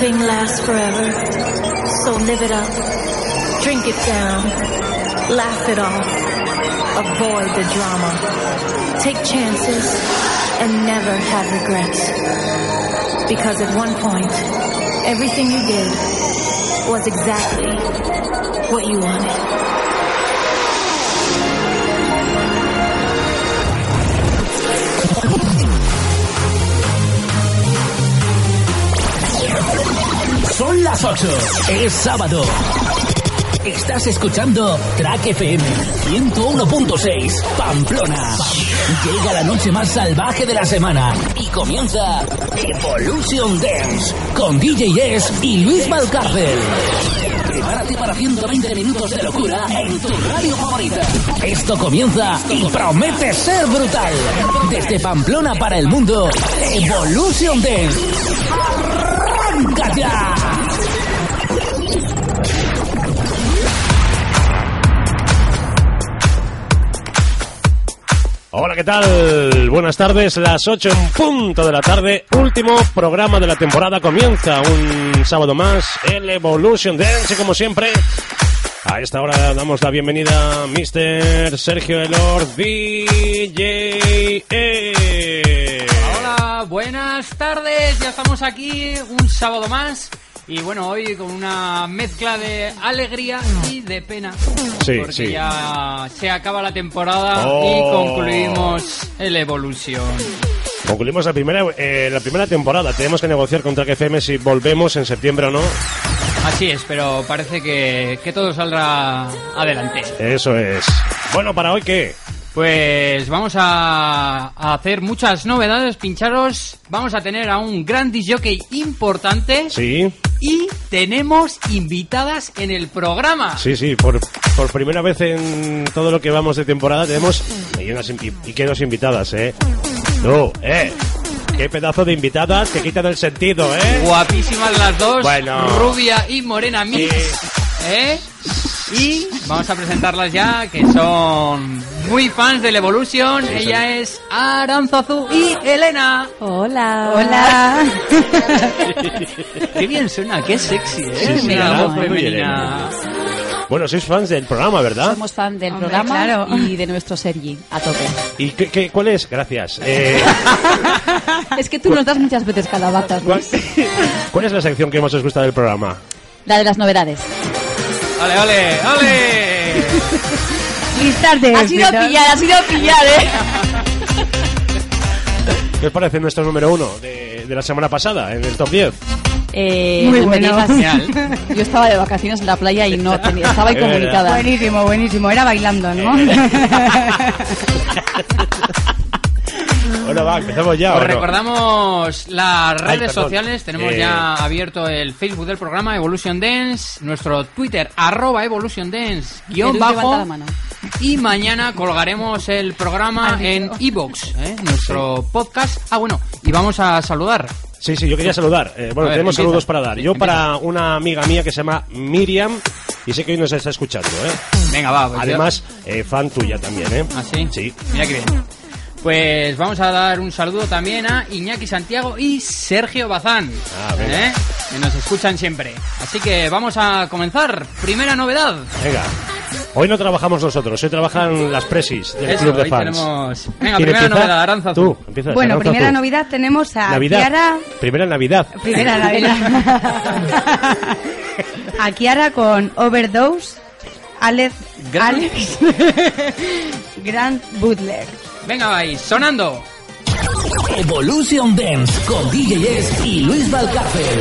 Nothing lasts forever, so live it up, drink it down, laugh it off, avoid the drama, take chances, and never have regrets. Because at one point, everything you did was exactly what you wanted. Son las 8. Es sábado. Estás escuchando Track FM 101.6 Pamplona. Llega la noche más salvaje de la semana y comienza Evolution Dance con DJ S y Luis Valcárcel. Prepárate para 120 minutos de locura en tu radio favorita. Esto comienza y promete ser brutal. Desde Pamplona para el mundo, Evolution Dance. ¡Arranca ya! Hola, ¿qué tal? Buenas tardes, las 8 en punto de la tarde. Último programa de la temporada comienza. Un sábado más, el Evolution Dance, como siempre. A esta hora damos la bienvenida a Mr. Sergio Elor, DJ. E. Hola, buenas tardes. Ya estamos aquí un sábado más. Y bueno, hoy con una mezcla de alegría y de pena. Sí, porque sí. ya se acaba la temporada Oh. y concluimos el Evolution. Concluimos la primera, eh, la primera temporada. Tenemos que negociar con Track FM si volvemos en septiembre o no. Así es, pero parece que, que todo saldrá adelante. Eso es. Bueno, ¿para hoy qué? Pues vamos a, a hacer muchas novedades, pincharos. Vamos a tener a un gran jockey importante. Sí, Y tenemos invitadas en el programa. sí, sí. Por, por primera vez en todo lo que vamos de temporada tenemos... Y, qué dos invitadas, ¿eh? No, ¿eh? Qué pedazo de invitadas que quitan el sentido, ¿eh? Guapísimas las dos. Bueno. Rubia y morena mix. ¿Eh? Y vamos a presentarlas ya, que son muy fans del Evolution. Sí, Ella es Aranzazu y Elena. Hola. Hola. Qué bien suena, qué sexy, ¿eh? Sí, sí, Mira, la voz femenina. Bueno, sois fans del programa, ¿verdad? Somos fan del Hombre, programa claro. y de nuestro Sergi, a tope. ¿Y qué, qué- cuál es? Gracias. Eh, Es que tú nos das muchas veces calabazas, ¿cuál, cuál es la sección que más os gusta del programa? La de las novedades. ¡Ole, ole, ole! Tarde. Ha sido pillar, ha sido pillar, ¿eh? ¿Qué os parece nuestro número uno de, de la semana pasada, en el top 10? Eh, Muy bueno. Genial. Yo estaba de vacaciones en la playa y no tenía, estaba incomunicada. Buenísimo, buenísimo. Era bailando, ¿no? Bueno, va, empezamos ya. Os ¿o no? recordamos las redes sociales. Tenemos Eh. ya abierto el Facebook del programa Evolution Dance, nuestro Twitter arroba Evolution Dance guion bajo. Y mañana colgaremos el programa en Evox, ¿eh? nuestro podcast. Ah, bueno, y vamos a saludar. Sí, sí, yo quería saludar. Eh, bueno, ver, tenemos empieza. saludos para dar. Yo Empieza. para una amiga mía que se llama Miriam y sé que hoy nos está escuchando, ¿eh? Venga, va. pues yo- Además, eh, fan tuya también, ¿eh? ¿Ah, sí? Sí. Mira qué bien. Pues vamos a dar un saludo también a Iñaki Santiago y Sergio Bazán, Ah. ¿eh? que nos escuchan siempre. Así que vamos a comenzar. Primera novedad. Venga. Hoy no trabajamos nosotros, hoy trabajan las presis del Eso, club de fans. tenemos- Venga, ¿Quién primera empieza? novedad, Aranzazu. Tú, empiezas. bueno, Aranzazu. primera novedad tenemos a Navidad. Kiara. Primera Navidad. Primera Navidad. a Kiara con Overdose. Alex. Gran- Alex. Grand Butler. Venga, vais, sonando. Evolution Dance con DJ S y Luis Valcárcel.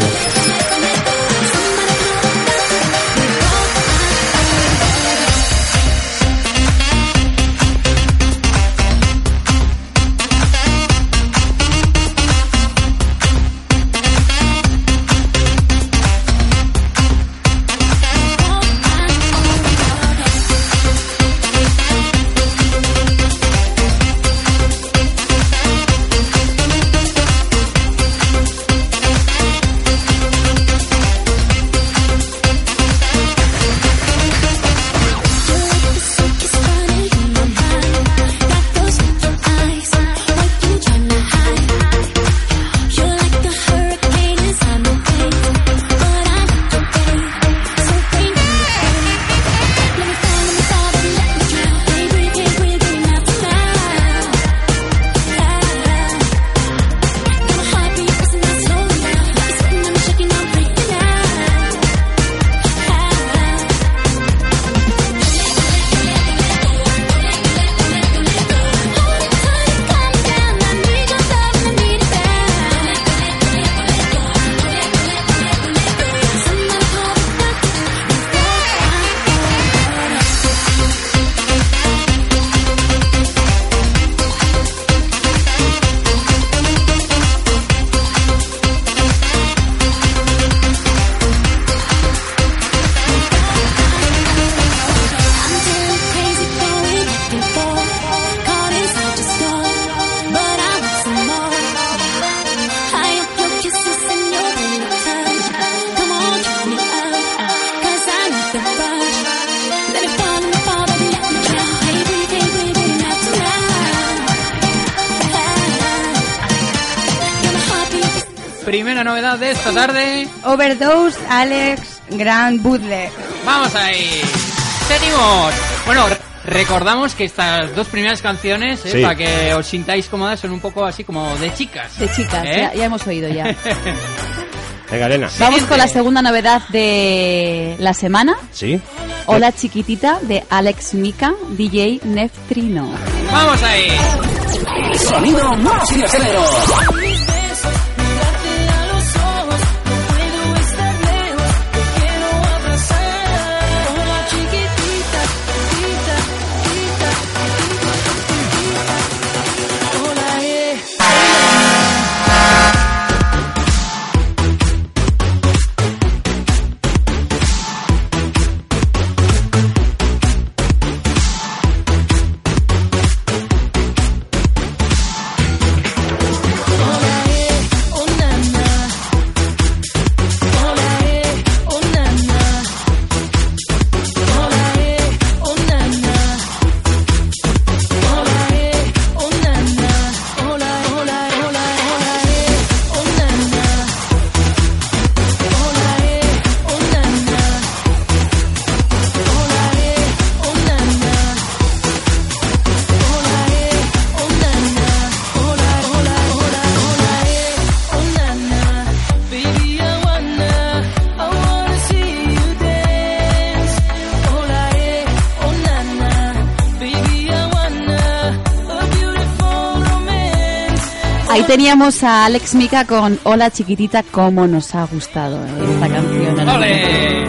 Esta tarde. Overdose, Alex, Grand Bootleg. Vamos ahí. Seguimos. Bueno, re- recordamos que estas dos primeras canciones, eh, Sí. para que os sintáis cómodas, son un poco así como de chicas. De chicas, ¿Eh? ya, ya hemos oído ya. Venga, Elena. Vamos con la segunda novedad de la semana. ¿Sí? Hola chiquitita de Alex Mika, DJ Neftrino. Vamos ahí. Sonido más fiestero. Teníamos a Alex Mika con Hola chiquitita, cómo nos ha gustado eh, esta canción. ¡Ole!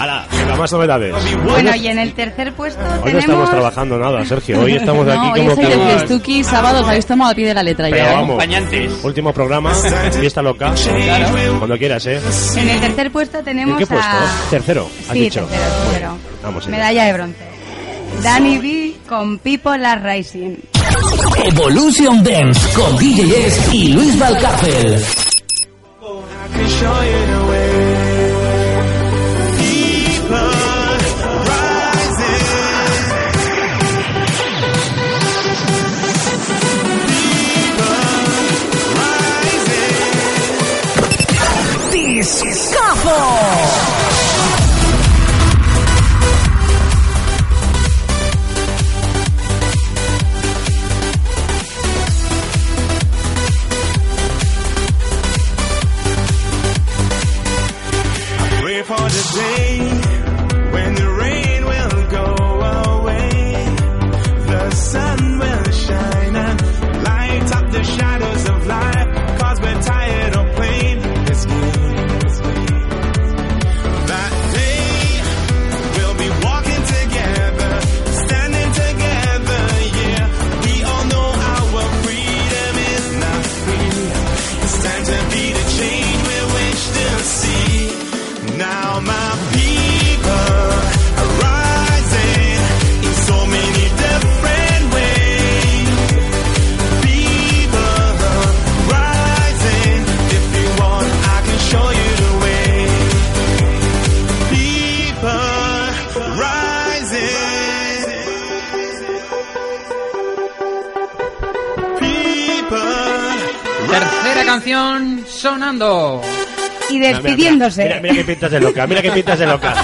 Ahora, venga, más novedades. Bueno, y en el tercer puesto Hoy no estamos trabajando nada, Sergio. Hoy estamos aquí No, hoy como de que... fiestuki, sábados habéis tomado al pie de la letra Pero ya. ¿eh? vamos. Acompañantes. Último programa, fiesta loca. Cuando quieras, ¿eh? En el tercer puesto ¿En tenemos qué puesto? a... Tercero, has Sí, dicho. tercero, tercero. Vamos. Medalla de bronce. Danny B con People Are Rising. Evolution Dance con DJs y Luis Valcárcel. Mira, mira. Mira, mira, qué pintas de loca, mira qué pintas de loca.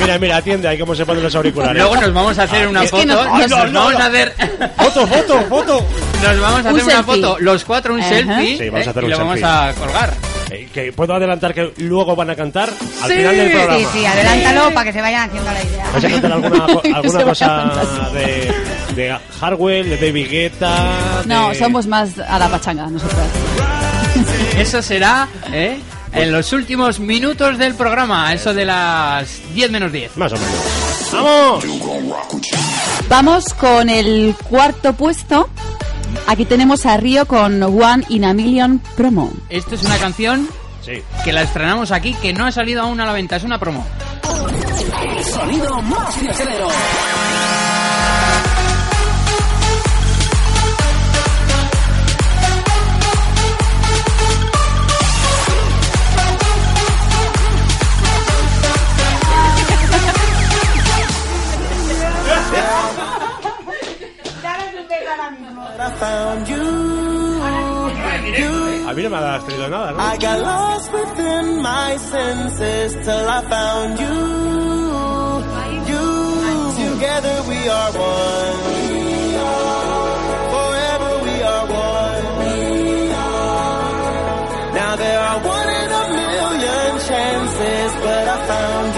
Mira, mira, atiende ahí cómo se ponen los auriculares. Luego nos vamos a hacer una es foto. no- nos, no, nos no, vamos no. a hacer. Foto, foto, foto. Nos vamos a Un hacer una selfie. foto, los cuatro un Ajá. selfie. Sí, vamos a eh, hacer y un lo vamos a colgar. Eh, que puedo adelantar que luego van a cantar al Sí. final del programa. Sí, sí, adelántalo para que se vayan haciendo la idea. ¿Vais a cantar alguna, alguna cosa de, de Hardwell, de David Guetta? No, de- somos más a la pachanga nosotros. Eso será ¿eh? En los últimos minutos del programa, eso de las 10 menos 10. Más o menos. ¡Vamos! Vamos con el cuarto puesto. Aquí tenemos a Río con One in a Million promo. Esto es una canción Sí. que la estrenamos aquí, que no ha salido aún a la venta, es una promo. Sonido más fiestero. A mí no me has traído nada, ¿no? I got lost within my senses till I found you. You. Together we are one. Forever we are one. Now there are one in a million chances, but I found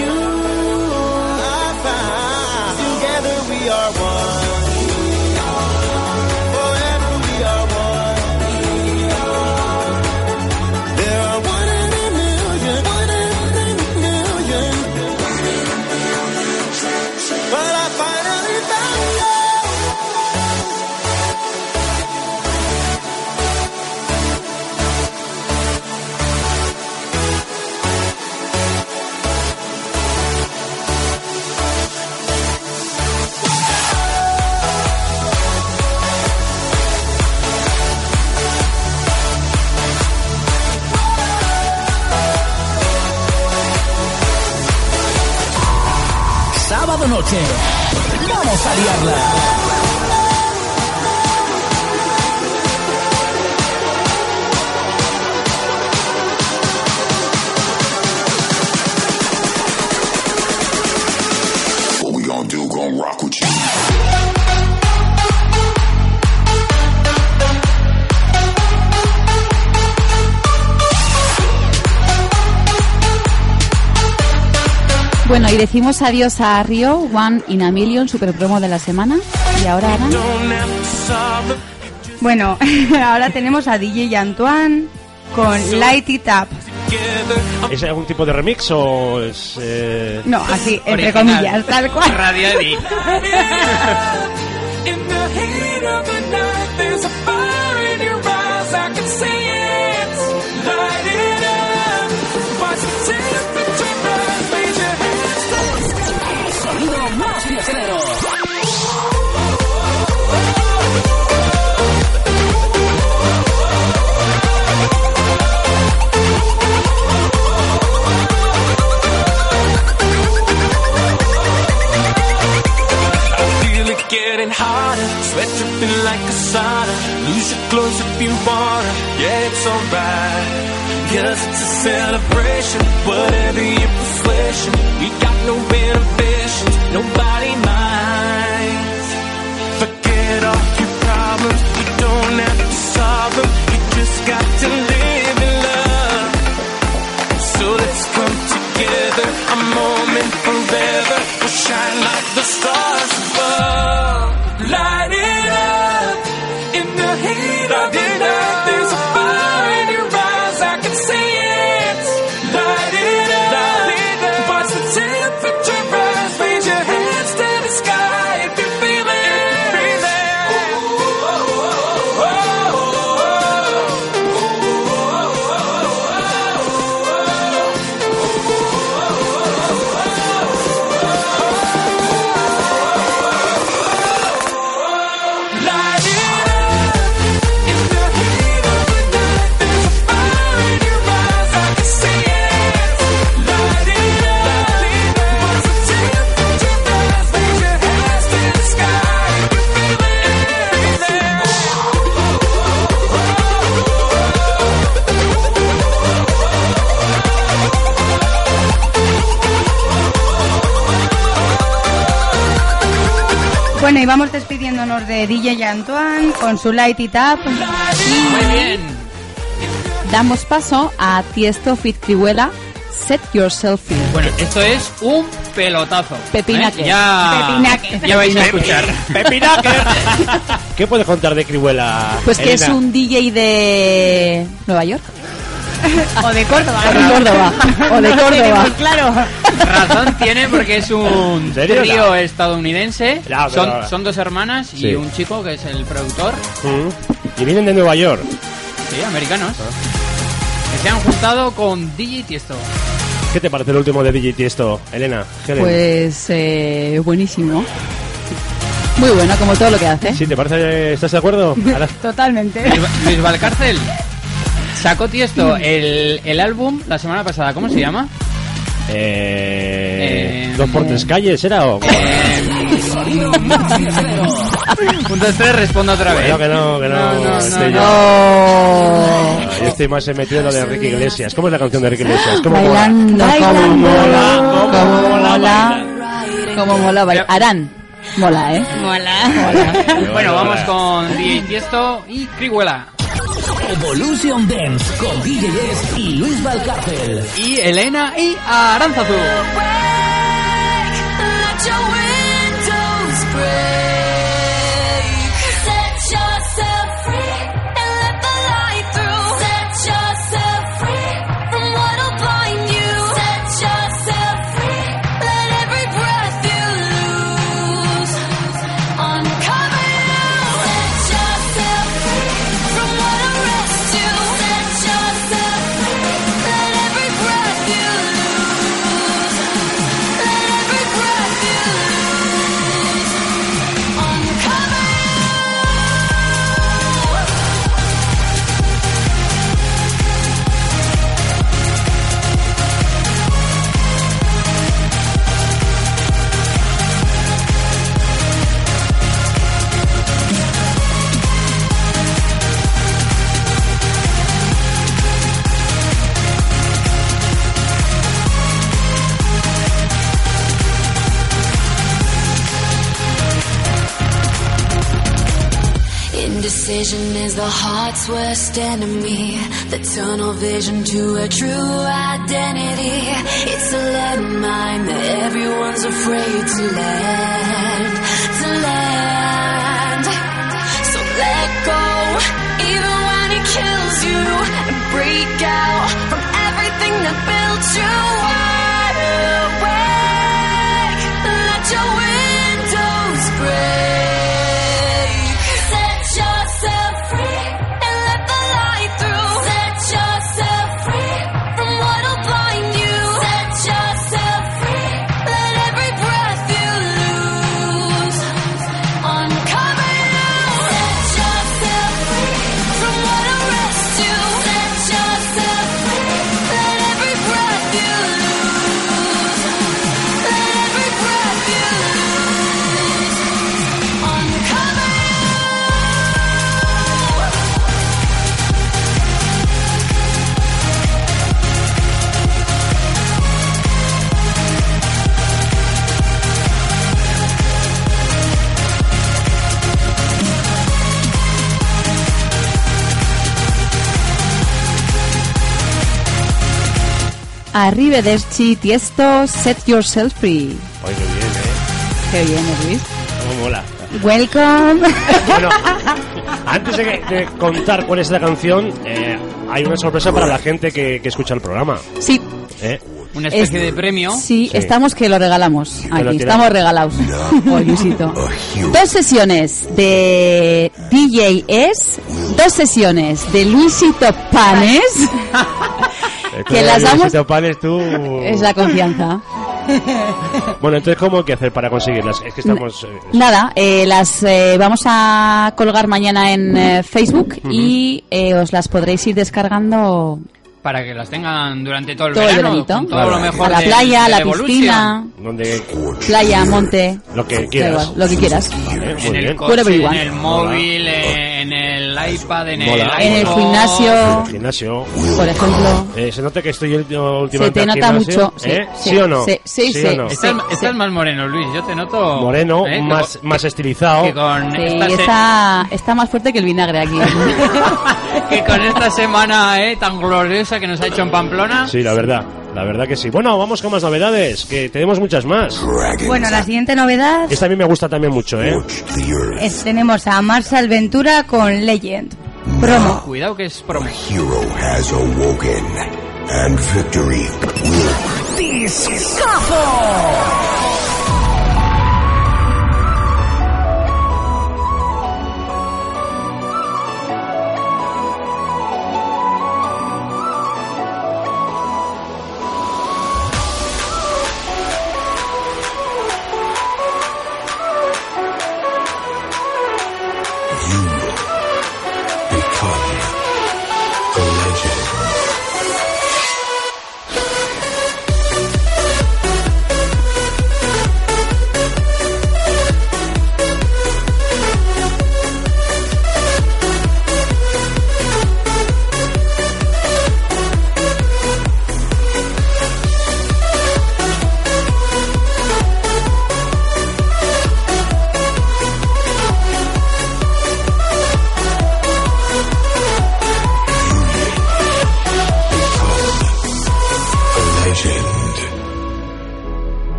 noche. Vamos a liarla. Bueno, y decimos adiós a Rio, One in a Million, super promo de la semana. Y ahora, Ana, Bueno, ahora tenemos a DJ y Antoine con Light It Up. ¿Es algún tipo de remix o es...? eh, No, así, entre Original. comillas, tal cual. Radio Lose your clothes if you wanna, yeah, it's alright. Cause it's a celebration, whatever de DJ Antoine con su Light It Up. Muy bien. damos paso a Tiesto Fit Crihuela, Set Yourself Free. Bueno, esto es un pelotazo. Pepinaque. ¿eh? Ya, Pepinaque. ya vais a escuchar. ¿Qué puedes contar de Crihuela? Pues que es un DJ de Nueva York. O de Córdoba. O de Córdoba. O de Córdoba. tenemos claro. Razón tiene porque es un ¿En serio? trío No. estadounidense. Son, son dos hermanas y Sí. un chico que es el productor. Mm. Y vienen de Nueva York. Sí, americanos. Que se han juntado con DJ Tiesto. ¿Qué te parece el último de DJ Tiesto, Elena? Helen? Pues eh, buenísimo. Muy bueno, como todo lo que hace. ¿Sí te parece? ¿Estás de acuerdo? Ahora- Totalmente. Luis, Luis Valcárcel sacó Tiesto el, el álbum la semana pasada. ¿Cómo se llama? Eh, Eh, ¿Dos por tres calles era o...? Eh. Un, dos, tres, respondo otra vez. No, que no, que no. No, no, estoy no, yo. No. Yo estoy más metido en lo de Enrique Iglesias. ¿Cómo es la canción de Enrique Iglesias? ¿Cómo Bailando, mola? como ¿Cómo mola? mola, ¿Cómo como mola mola, como. Arán, mola, ¿eh? Mola. Bueno, vamos con DJ Tiesto y Crihuela. Evolution Dance con DJ S y Luis Valcárcel. Y Elena y Aranzazu. Indecision is the heart's worst enemy. The tunnel vision to a true identity. It's a landmine that everyone's afraid to land. To land. So let go, even when it kills you. And break out from everything that built you Arrivederci, Tiesto, set yourself free. Oye, qué bien, ¿eh? Qué bien, ¿eh, Luis. ¿Cómo mola? Welcome. Bueno, antes de, de contar cuál es la canción, eh, hay una sorpresa para la gente que, que escucha el programa. Sí, ¿eh? Una especie Es- de premio. sí, Sí. estamos que lo regalamos. Aquí, estamos regalados. Luisito. Dos sesiones de DJ Es, dos sesiones de Luisito Panes. Que las damos- Panes, tú... Es la confianza. Bueno, entonces, ¿cómo hay que hacer para conseguirlas? Es que estamos... eh, Nada, eh, las eh, vamos a colgar mañana en eh, Facebook y eh, os las podréis ir descargando Para que las tengan durante todo el todo el verano. con todo lo mejor a la de- playa, de a la Evolution. piscina, donde... playa, monte, Lo que quieras. igual, lo que quieras. Vale, En el coche, en el móvil, en el iPad, en Mola. el En el iPhone. gimnasio, El gimnasio. por ejemplo. Eh, se nota que estoy el- Se últimamente te nota mucho. Sí, ¿eh? sí, ¿Sí o no? Sí, sí, sí. o no? Estás, Sí, estás sí. más moreno, Luis. Yo te noto. Moreno, ¿eh? más, Que, más estilizado. que con Sí, esta se- está, está más fuerte que el vinagre aquí. que con esta semana eh, tan gloriosa que nos ha hecho en Pamplona. Sí, la verdad. La verdad que sí. Bueno, vamos con más novedades, que tenemos muchas más. Bueno, la siguiente novedad Esta a mí me gusta también mucho, ¿eh? es tenemos a Marshall Ventura con Legend. Promo. Cuidado que es promo. Hero has awoken, and victory will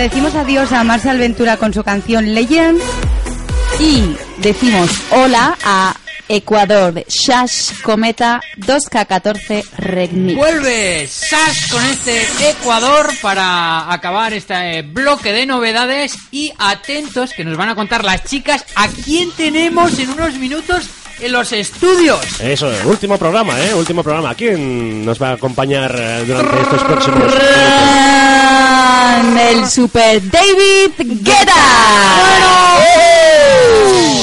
decimos adiós a Marcel Ventura con su canción Legend. Y decimos hola a Ecuador de Shash Cometa 2K14 Regmix. Vuelve Sash con este Ecuador para acabar este bloque de novedades y atentos que nos van a contar las chicas a quién tenemos en unos minutos en los estudios. Eso, es, último programa, ¿eh? Último programa. ¿Quién nos va a acompañar eh, durante estos próximos minutos? El Super David Guetta. En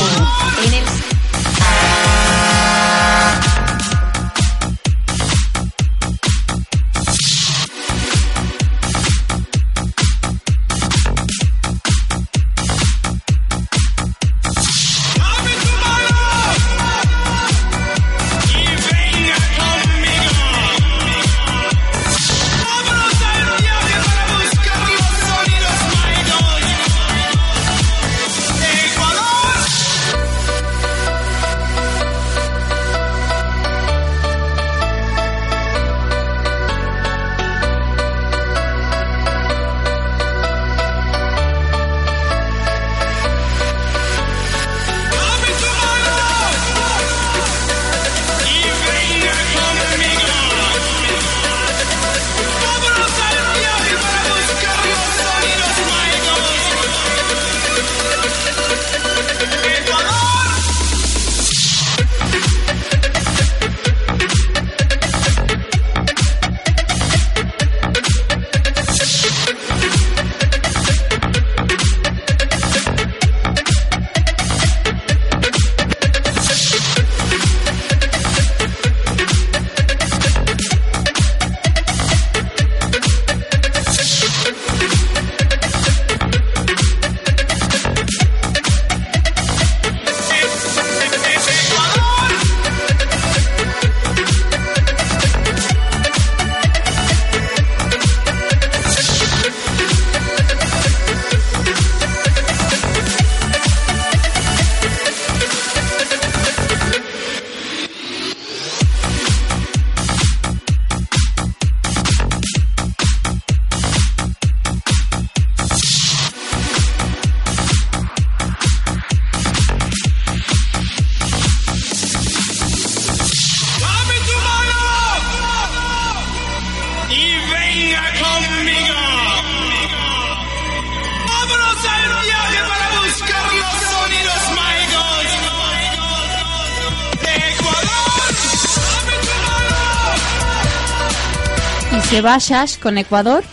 Dame tu mano. Y se va Shash con Ecuador.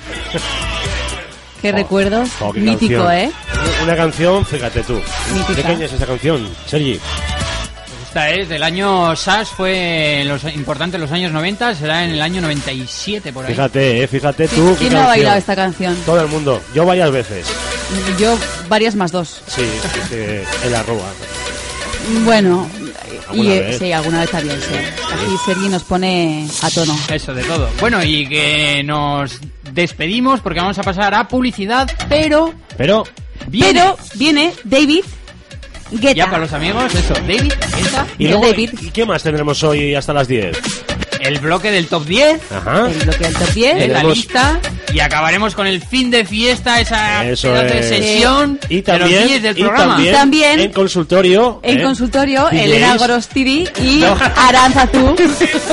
Qué. Oh, qué Mítico, canción. ¿eh? Una canción, fíjate tú. Mítica. ¿De qué año es esa canción, Sergi? Esta es del año Sash, fue los, importante en los años 90, será en el año 97 por ahí. Fíjate, eh, fíjate tú. ¿Quién no ha bailado esta canción? Todo el mundo. Yo varias veces. Yo varias más dos. Sí, es que en la arroba. Bueno, y ¿Alguna eh, vez? sí, alguna vez también, sí. Aquí Sergi nos pone a tono. Eso de todo. Bueno, y que nos despedimos porque vamos a pasar a publicidad, pero Pero, viene Pero viene David Guetta. ya para los amigos, eso, David, Guetta, ¿y, luego, David. ¿y qué más tendremos hoy hasta las 10? el bloque del top 10 Ajá. El bloque del top 10. de la lista y acabaremos con el fin de fiesta, esa Eso es. sesión Y de los también, 10 del y programa. también, Y también en consultorio. En ¿eh? consultorio, DJs. Elena Gorostiri y No. Aranzazú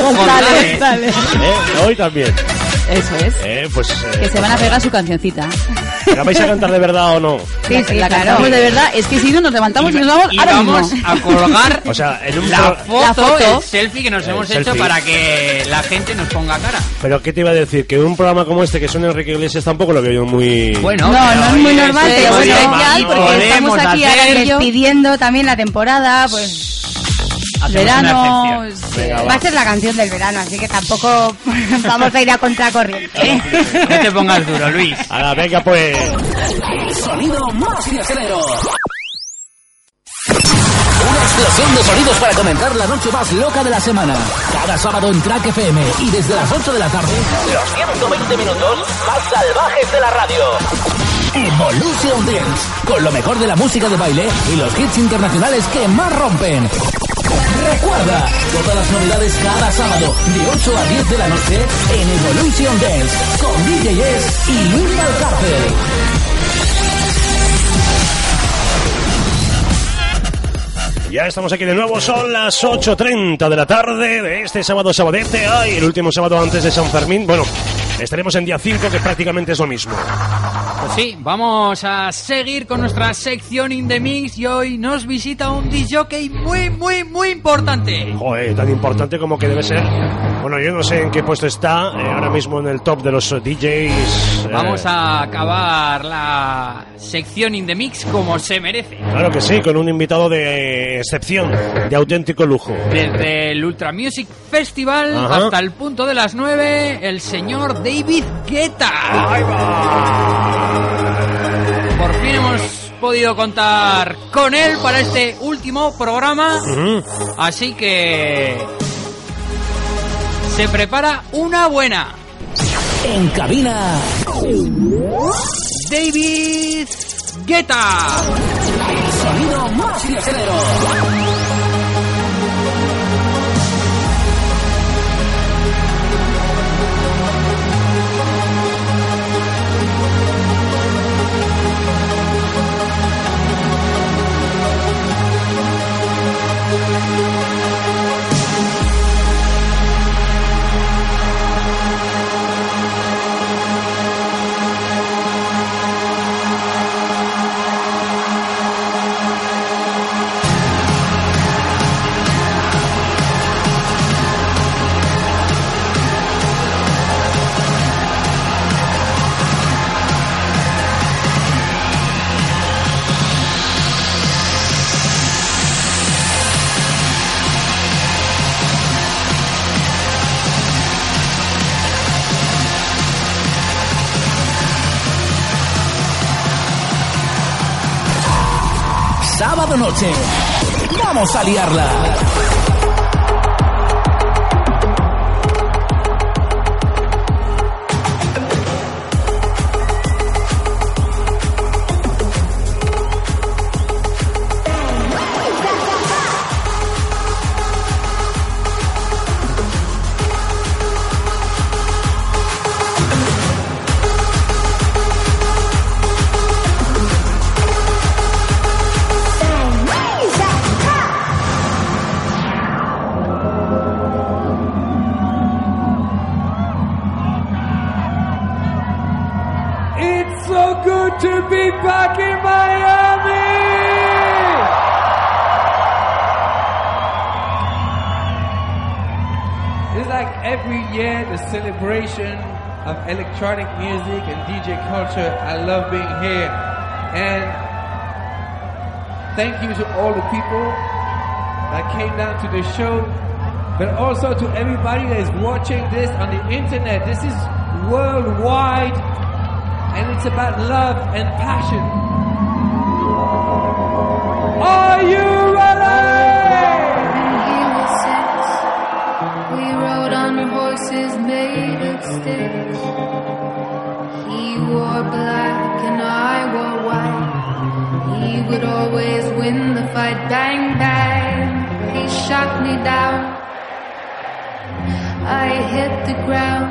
González. González. ¿Eh? Hoy también. Eso es. Eh, pues, eh, Que se van a pegar su cancioncita. ¿La vais a cantar de verdad o no? Sí, sí, la claro. cantamos de verdad. Es que si no nos levantamos y, nos vamos Y ahora vamos mismo. a colgar O sea, en un la pro- foto, La foto. el selfie que nos El hemos hecho selfie. para que la gente nos ponga cara. Pero ¿qué te iba a decir? Que un programa como este que suena Enrique Iglesias tampoco lo veo yo muy... Bueno, No, no es muy normal, es pero bueno, especial porque estamos aquí hacer- ahora yo- Despidiendo también la temporada, pues hacemos Verano. Venga, va a ser la canción del verano, así que tampoco vamos a ir a contracorriente. No te pongas duro, Luis. Ahora, venga pues... Sonido más fiestero. Explosión de sonidos para comenzar la noche más loca de la semana. Cada sábado en Track FM y desde las 8 de la tarde, los 120 minutos más salvajes de la radio. Evolution Dance, con lo mejor de la música de baile y los hits internacionales que más rompen. Recuerda, todas las novedades cada sábado de 8 a 10 de la noche en Evolution Dance con DJ S y Luis Valcárcel. Ya estamos aquí de nuevo, son las 8.30 de la tarde de este sábado sabadete. Ay, el último sábado antes de San Fermín. Bueno, estaremos en día 5, que prácticamente es lo mismo. Sí, vamos a seguir con nuestra sección In The Mix y hoy nos visita un disjockey muy, muy, muy importante. Joder, tan importante como que debe ser. Bueno, yo no sé en qué puesto está, eh, ahora mismo en el top de los DJs. eh, Vamos a acabar la sección In The Mix como se merece. Claro que sí, con un invitado de excepción, de auténtico lujo. Desde el Ultra Music Festival Ajá. hasta el punto de las 9, el señor David Guetta. Por fin hemos podido contar con él para este último programa. Así que se prepara una buena. En cabina, David Guetta. sonido más fiestero. Sábado noche. Vamos a liarla. Of electronic music and DJ culture. I love being here. And thank you to all the people that came down to the show, but also to everybody that is watching this on the internet. This is worldwide and it's about love and passion. He wore black and I wore white. He would always win the fight. Bang, bang. He shot me down. I hit the ground.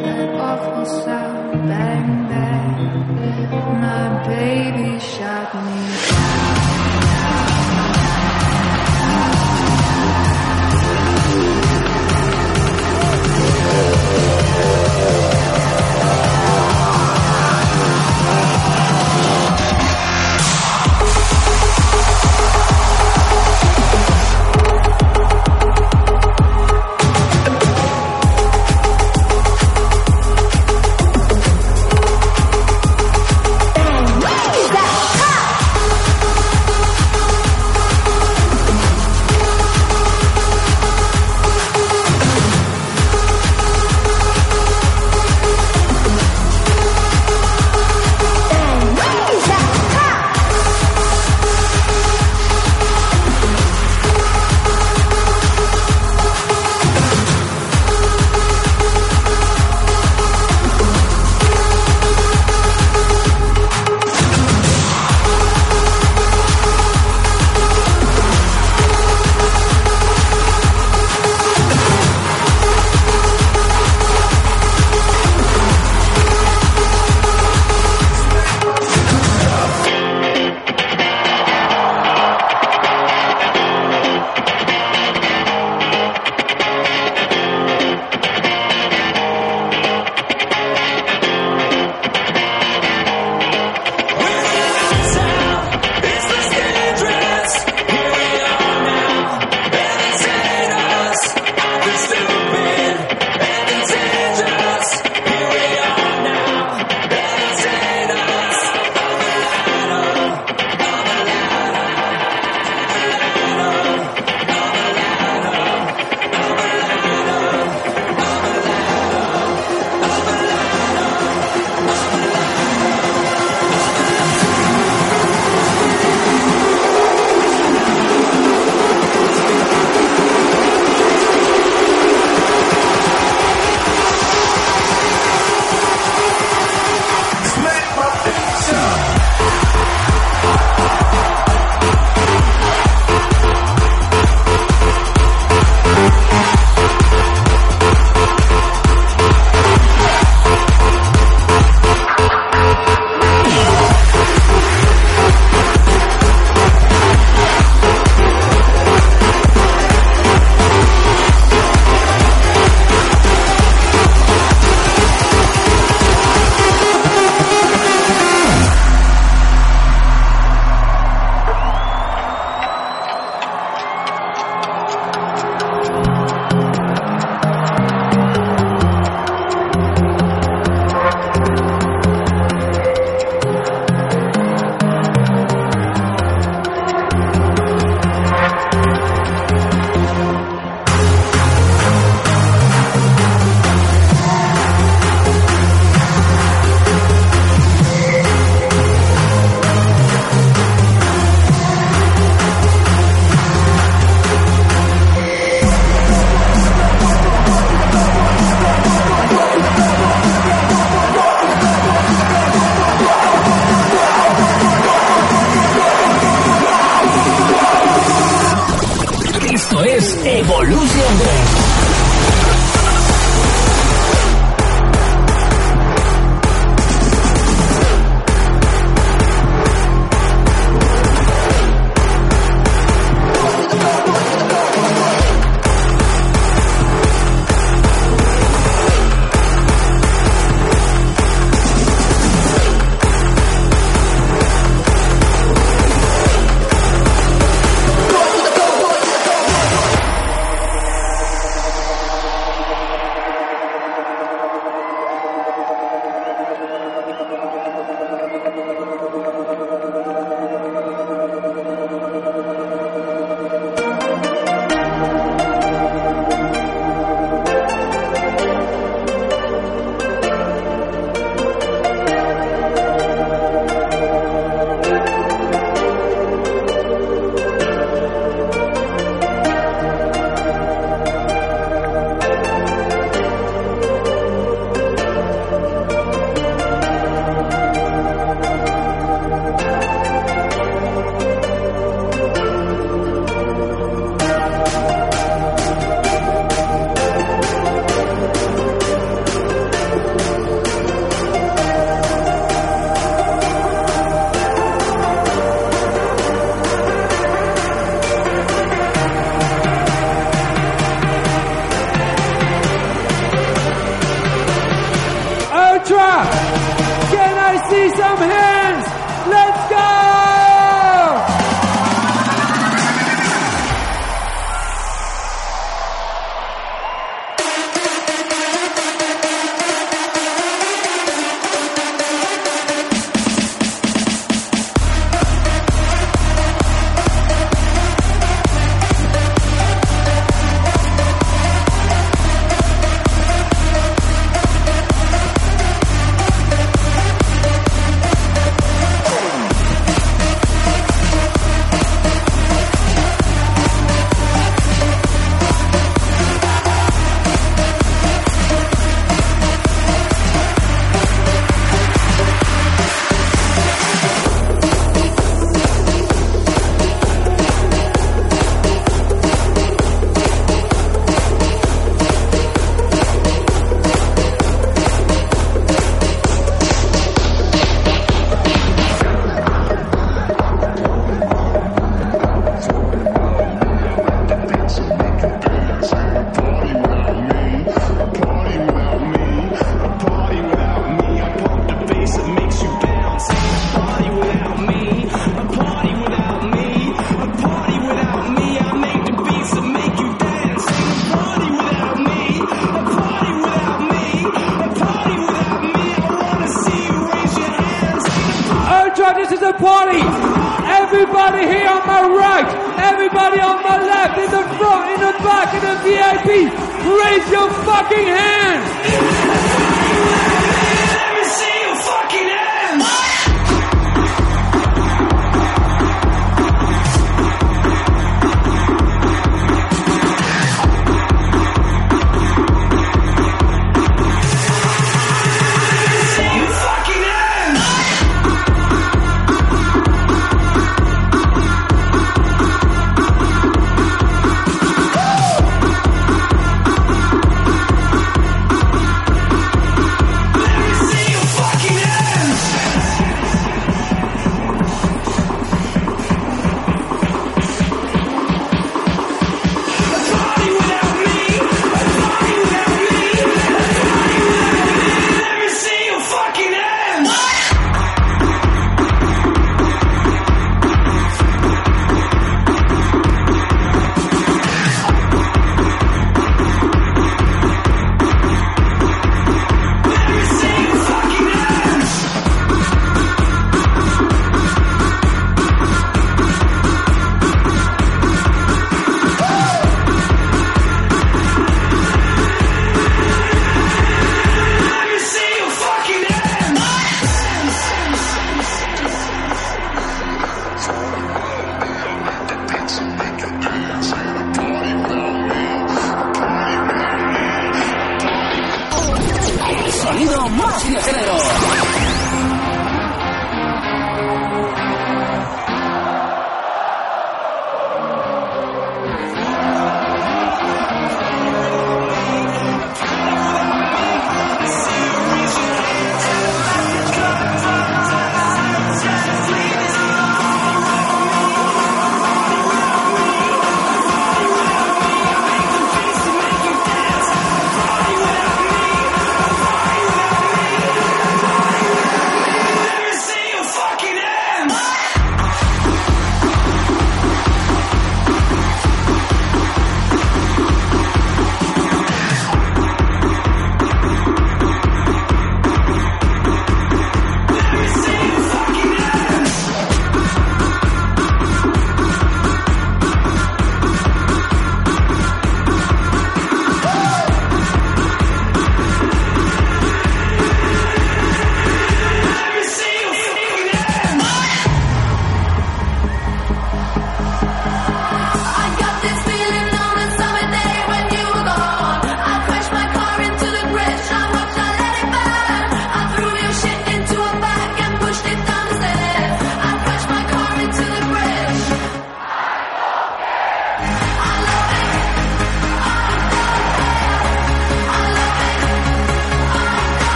That awful sound. Bang, bang. My baby shot me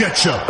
Getcha!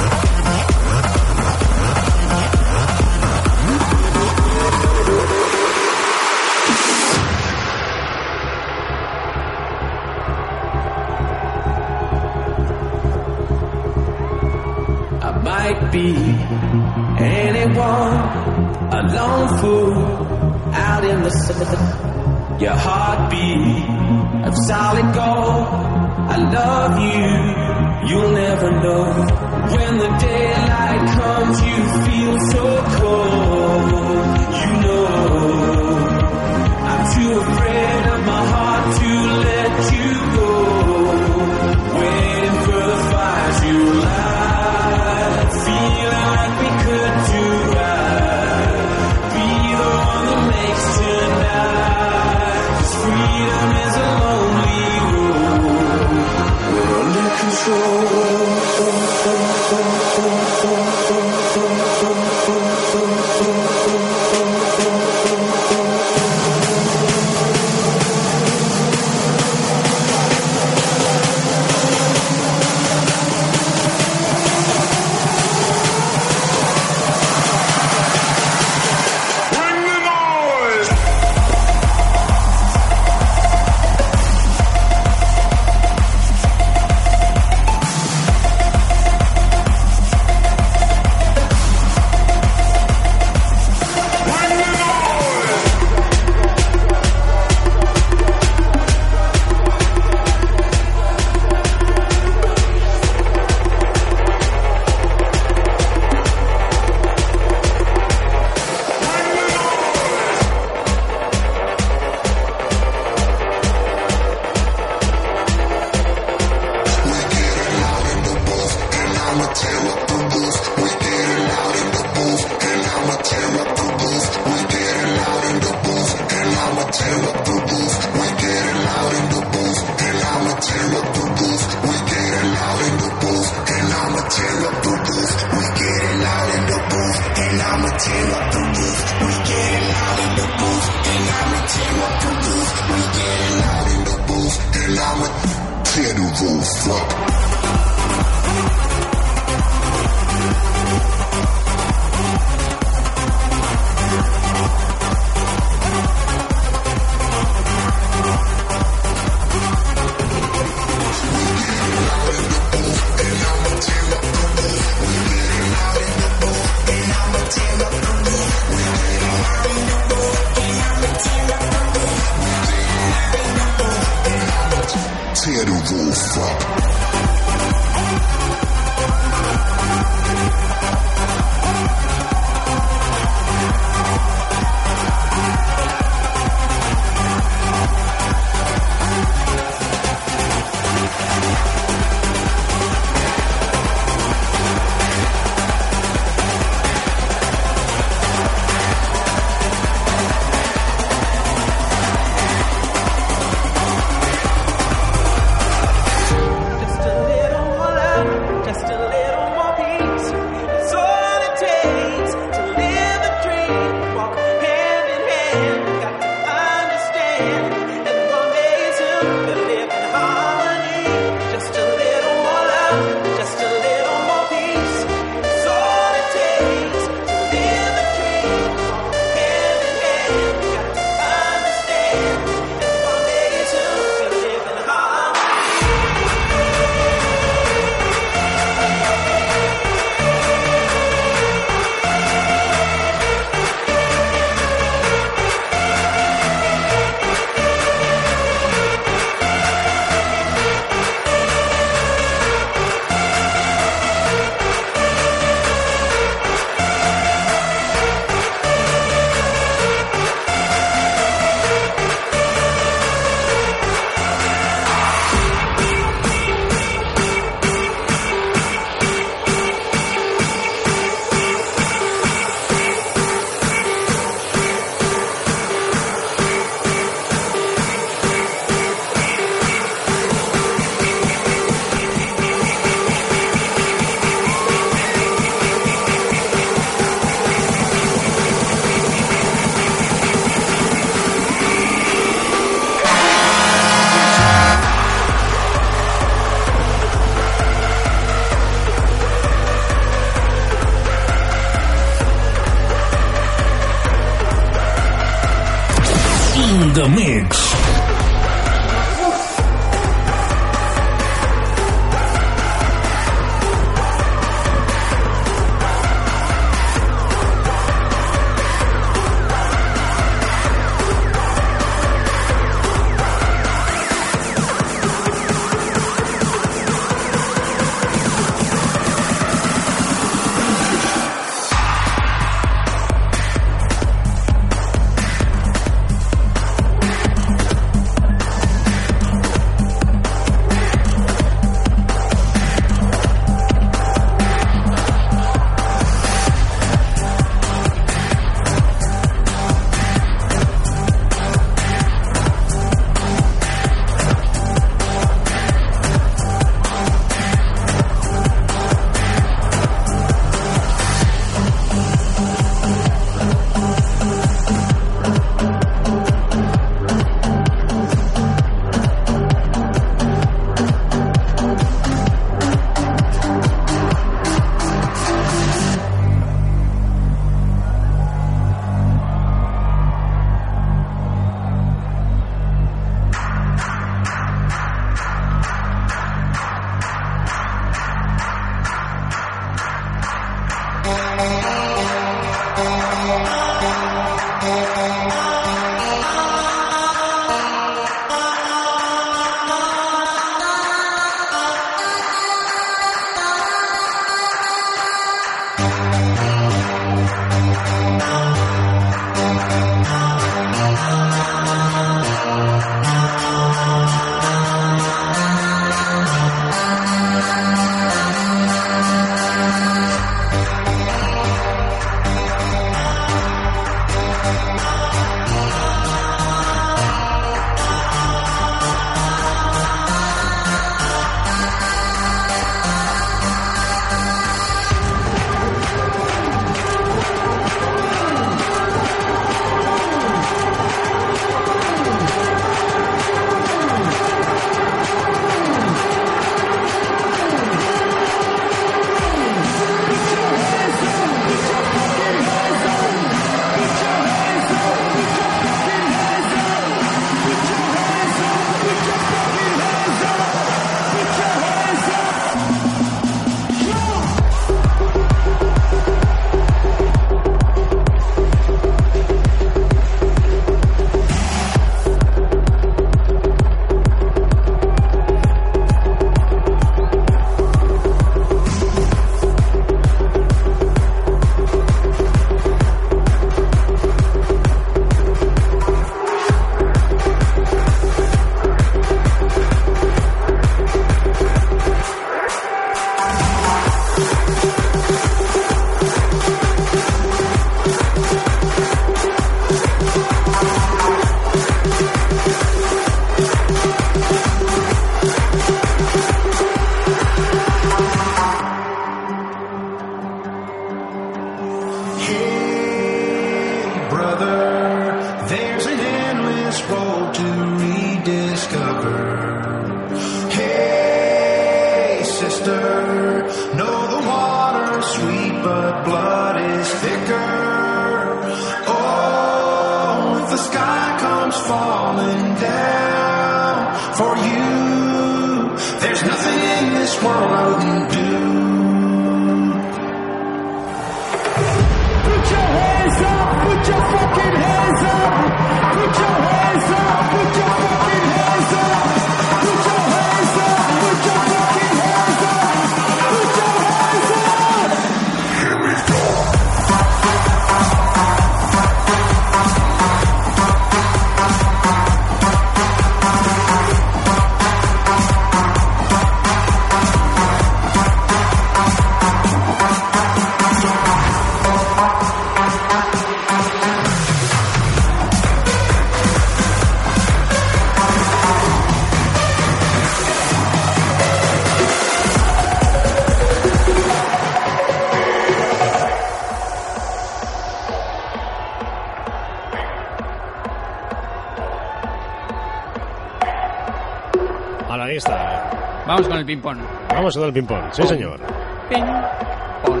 Vamos con el ping-pong. Vamos a dar el ping-pong. Sí, señor. Ping-pong.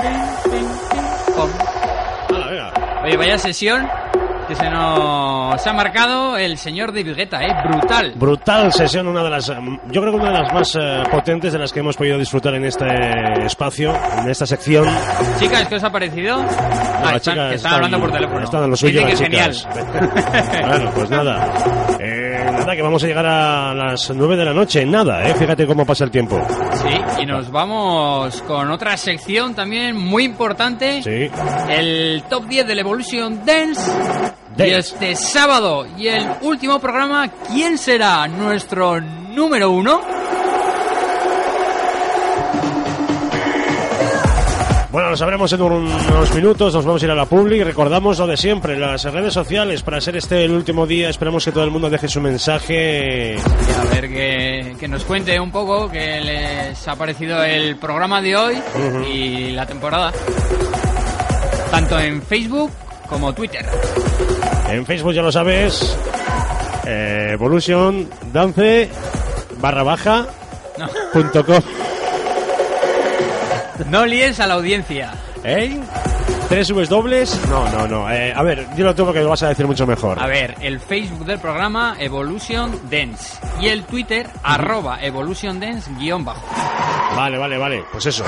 Ping, ping, ping-pong. Oye, vaya sesión que se nos ha marcado el señor de Vigueta, ¿eh? Brutal. Brutal sesión, una de las, mm, yo creo que una de las más eh, potentes de las que hemos podido disfrutar en este espacio, en esta sección. Chicas, ¿qué os ha parecido? No, ah, están, chicas que están hablando por teléfono. Están en lo suyo Dice que las genial. chicas. bueno, pues nada. Nada, que vamos a llegar a las 9 de la noche. Nada, eh. Fíjate cómo pasa el tiempo. Sí, y nos vamos con otra sección también muy importante. Sí. El top 10 del Evolution Dance. Y este sábado y el último programa, ¿quién será nuestro número uno? Bueno, lo sabremos en unos minutos, nos vamos a ir a la publi. Recordamos lo de siempre, las redes sociales, para ser este el último día. Esperamos que todo el mundo deje su mensaje. Y a ver que, que nos cuente un poco qué les ha parecido el programa de hoy y la temporada. Tanto en Facebook como Twitter. En Facebook ya lo sabes, eh, Evolution Dance barra baja No. punto com. No líes a la audiencia. ¿Eh? ¿Tres subes dobles? No, no, no. Eh, a ver, dilo tú porque lo vas a decir mucho mejor. A ver, el Facebook del programa Evolution Dance y el Twitter arroba Evolution Dance guion bajo. Vale, vale, vale. Pues eso.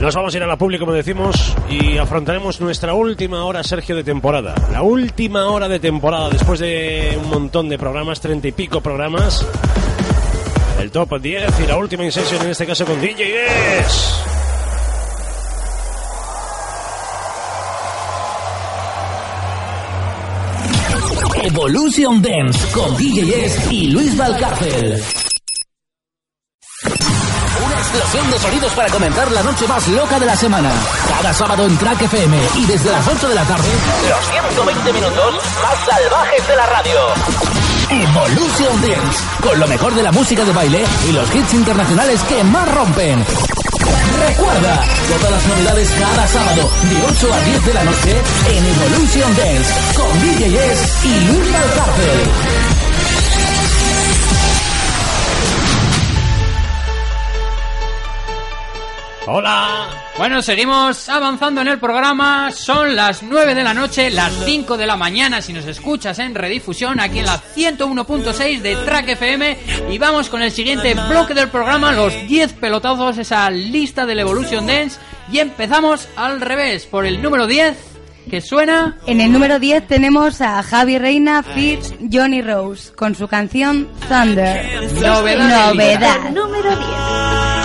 Nos vamos a ir a la publi, como decimos, y afrontaremos nuestra última hora, Sergio, de temporada. La última hora de temporada, después de un montón de programas, treinta y pico programas. El top 10 y la última in-session, en este caso con DJ S. Evolution Dance con DJ S y Luis Valcárcel. Una explosión de sonidos para comenzar la noche más loca de la semana. Cada sábado en Track FM y desde las 8 de la tarde, los 120 minutos más salvajes de la radio. Evolution Dance, con lo mejor de la música de baile y los hits internacionales que más rompen. Recuerda, todas las novedades cada sábado de 8 a 10 de la noche en Evolution Dance con DJ S y Luis Valcárcel. Hola. Bueno, seguimos avanzando en el programa. Son las 9 de la noche, las 5 de la mañana si nos escuchas en redifusión aquí en la 101.6 de Track FM. Y vamos con el siguiente bloque del programa, los 10 pelotazos, esa lista del Evolution Dance. Y empezamos al revés, por el número 10, que suena... En el número 10 tenemos a Javi Reina Fit Johnny Rose con su canción Thunder. Novedad. Novedad. Número 10.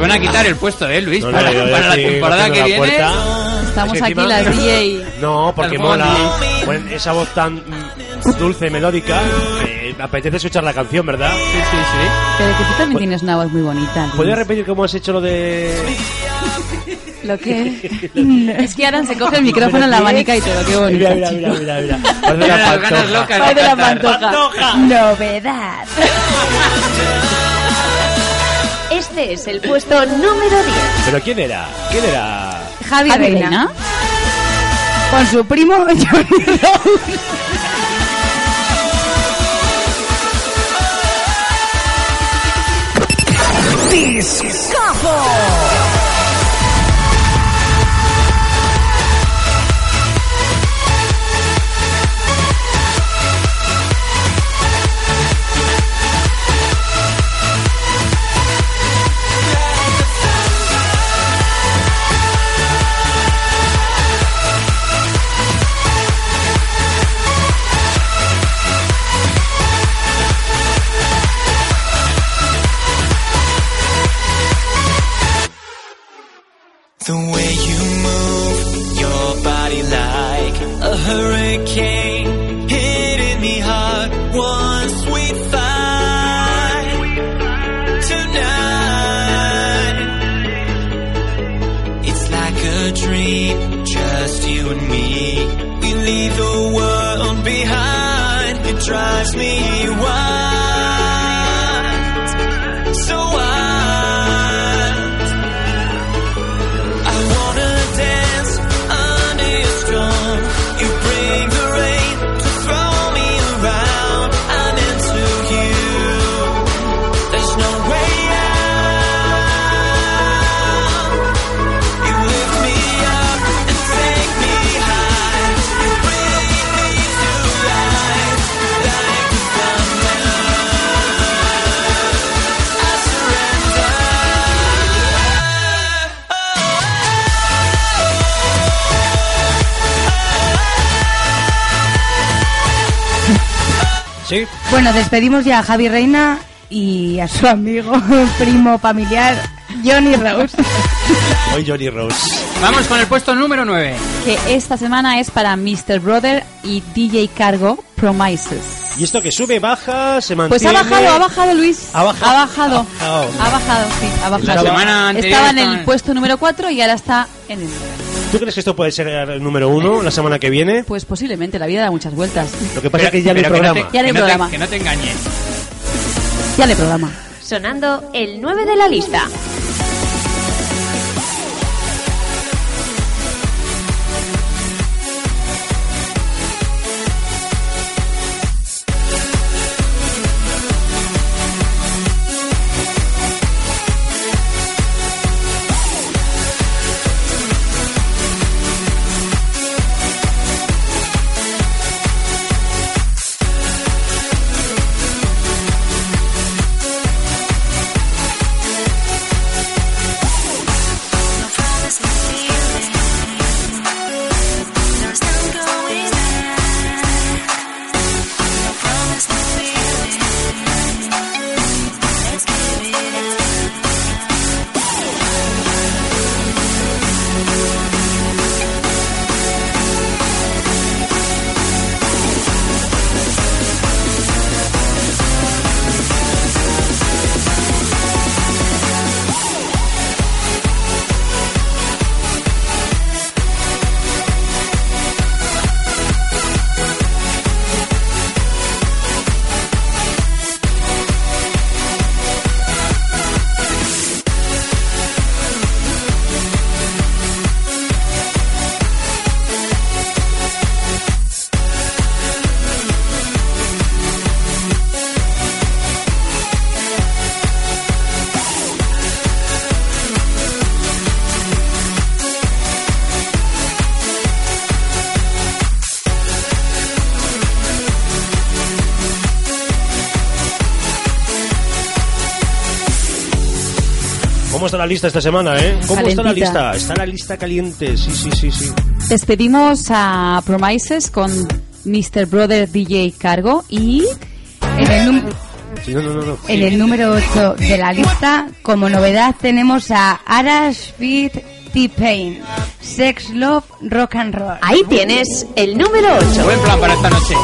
Nos van a quitar el puesto, ¿eh, Luis? No, no, para la temporada que la viene. puerta. Estamos Es que aquí las DJ. No, porque mola. Bueno, esa voz tan dulce, melódica. eh, me apetece escuchar la canción, ¿verdad? Sí, sí, sí. Pero que tú también tienes una voz muy bonita. Luis. ¿Podrías repetir cómo has hecho lo de.? Lo que... es que Aran se coge el micrófono en la manica y todo. Qué bonito. Mira, mira, mira, mira, mira. La pantoja. locas de la pantoja. Novedad. Este es el puesto número 10. ¿Pero quién era? ¿Quién era? Javi, Javi Reina. Reina. Con su primo Johnny Rose. Bueno, despedimos ya a Javi Reina y a su amigo, primo familiar, Johnny Rose. Hoy Johnny Rose. Vamos con el puesto número 9. Que esta semana es para Mr. Brother y DJ Cargo Promises. ¿Y esto que sube, baja, se mantiene? Pues ha bajado, ha bajado Luis. ¿Ha bajado? Ha bajado. Ha bajado. Ha bajado, sí, ha La bajado. semana anterior Estaba en el puesto número 4 y ahora está en el... ¿Tú crees que esto puede ser el número uno la semana que viene? Pues posiblemente, la vida da muchas vueltas. Lo que pasa es que ya no programa. te- Ya no te- programa. Que no te engañes. Ya le programa. Sonando el 9 de la lista. La lista esta semana, eh? ¿Cómo está la Calentita. lista? Está la lista caliente, sí, sí, sí, sí. Despedimos a Promises con Mr. Brother DJ Cargo y... En el, Sí, no, no, no, no. en el número 8 de la lista, como novedad, tenemos a Arash Fit T-Pain. Sex, Love, Rock and Roll. Ahí tienes el número 8. Buen plan para esta noche.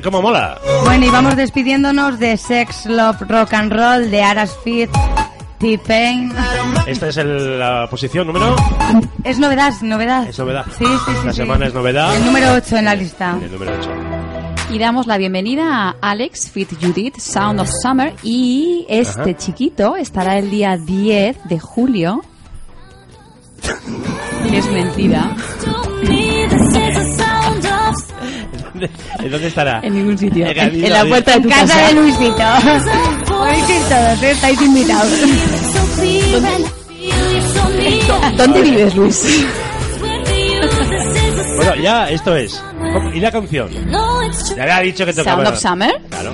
¿Eh? Cómo mola. Bueno, y vamos despidiéndonos de Sex, Love, Rock and Roll de Aras Fit, T-Pain. Esta es el- la posición número... Es novedad, es novedad. Es novedad. Sí, sí, sí. Sí. semana es novedad. El número 8 en la lista. El número 8. Y damos la bienvenida a Alex Fit Judith, Sound of Summer. Y este Ajá. chiquito estará el día 10 de julio. es mentira. ¿Dónde estará? En ningún sitio. En, en la puerta de tu En casa casa. de Luisito. Podéis ir todos, ¿eh? estáis invitados. ¿Dónde vives, Luis? Bueno, ya esto es. ¿Y la canción? Ya le ha dicho que tocaba... Sound of Summer. Claro.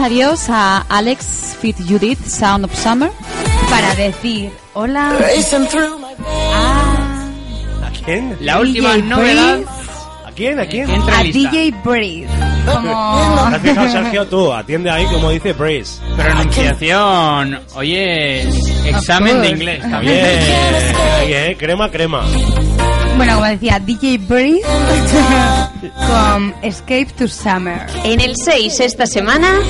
Adiós a Alex Fit Judith, Sound of Summer. Para decir hola. Ah, ¿A quién? La DJ última novedad. ¿A quién? ¿A quién? A. DJ Breeze. ¿Te Como... has fijado, Sergio? Tú, atiende ahí como dice Breeze. Pronunciación. Oye, examen de inglés también. Bien, bien, crema, crema. Bueno, como decía, DJ Breeze con Escape to Summer. En el 6 esta semana,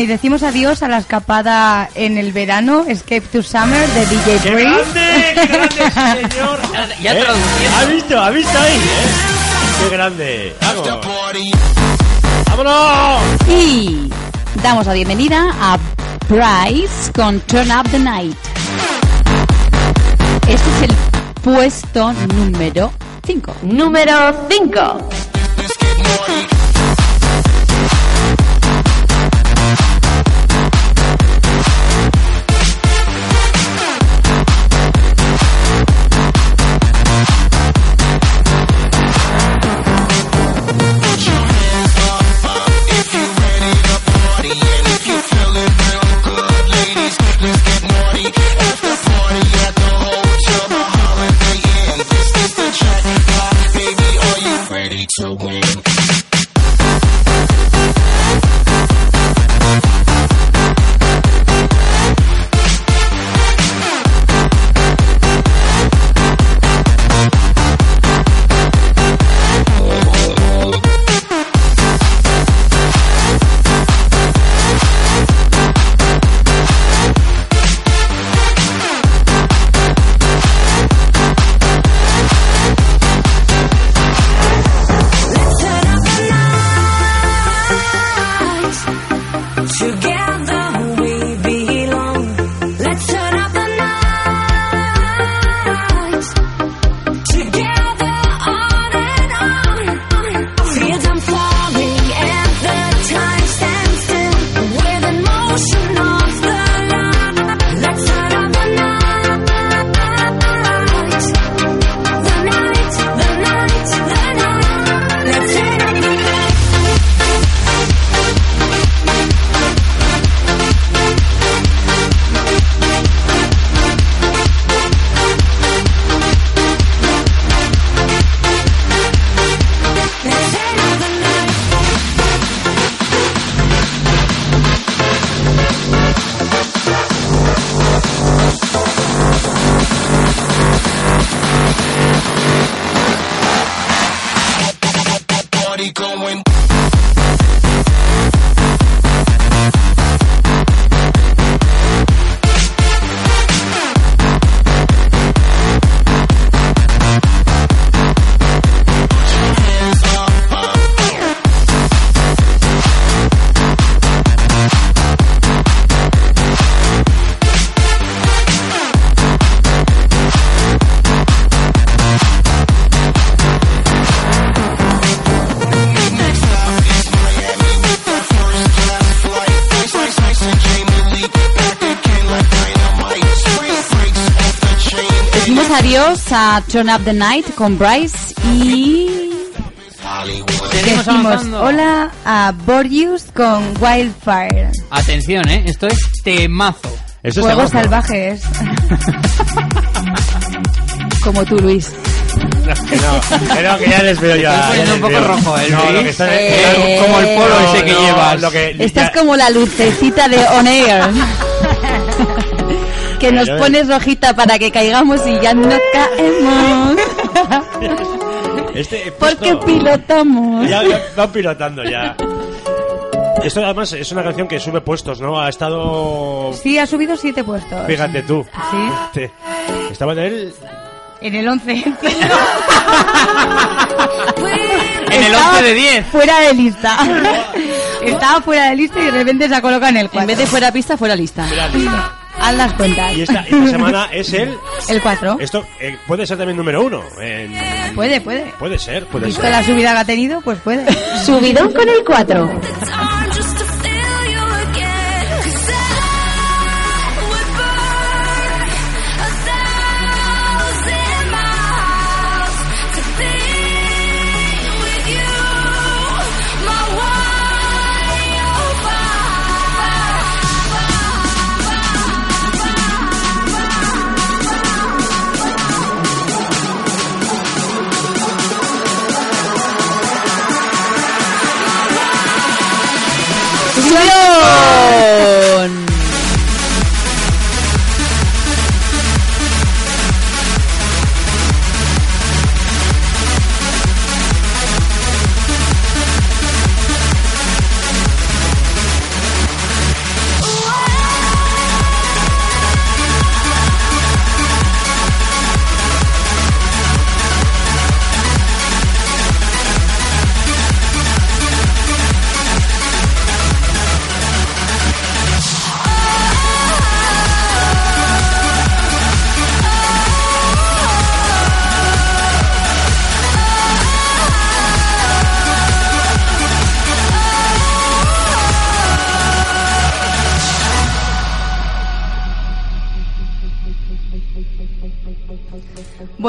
y decimos adiós a la escapada en el verano, Escape to Summer de DJ ¡Qué Breeze. grande! ¡Qué grande, señor! Ya ¿Eh? ¿Ha visto? ¿Ha visto ahí? ¿eh? ¡Qué grande! ¡Vamos! ¡Vámonos! Y damos la bienvenida a Bryce con Turn Up the Night. Este es el puesto número 5. Número 5. Turn Up the Night con Bryce y Seguimos Decimos avanzando. hola a Borgius con Wildfire. Atención, ¿eh? Esto es temazo. Eso está guapo. salvajes. como tú, Luis. no, que no, que ya les veo. Estás poniendo ya un poco veo. rojo, ¿eh, No, lo que está- Eh, Como el polo ese que no, llevas. Lo que, Esta es ya- como la lucecita de On Air. que nos pones rojita para que caigamos y ya no caemos. Este Porque pilotamos. Ya, ya van pilotando ya. Esto además es una canción que sube puestos, ¿no? Ha estado... Sí, ha subido siete puestos. Fíjate tú. Sí. Este, estaba en el... En el 11. En el Estaba 11 de 10. Fuera de lista. Estaba fuera de lista y de repente se ha colocado en el 4. En vez de fuera pista, fuera lista. Haz las cuentas. Y esta, esta semana es el... El 4. Esto eh, puede ser también número uno. en- Puede, puede. Puede ser, puede Visto ser. la subida que ha tenido, pues puede. Subidón con el 4. ¡Subidón!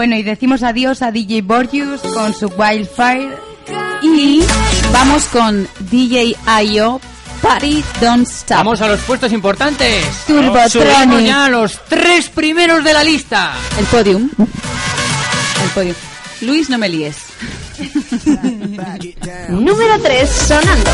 Bueno, y decimos adiós a DJ Borgius con su Wildfire. Y vamos con DJ IO Party Don't Stop. Vamos a los puestos importantes. Turbotronic. Ya a los tres primeros de la lista. El podium. El podium. Luis, no me líes. Número 3 sonando.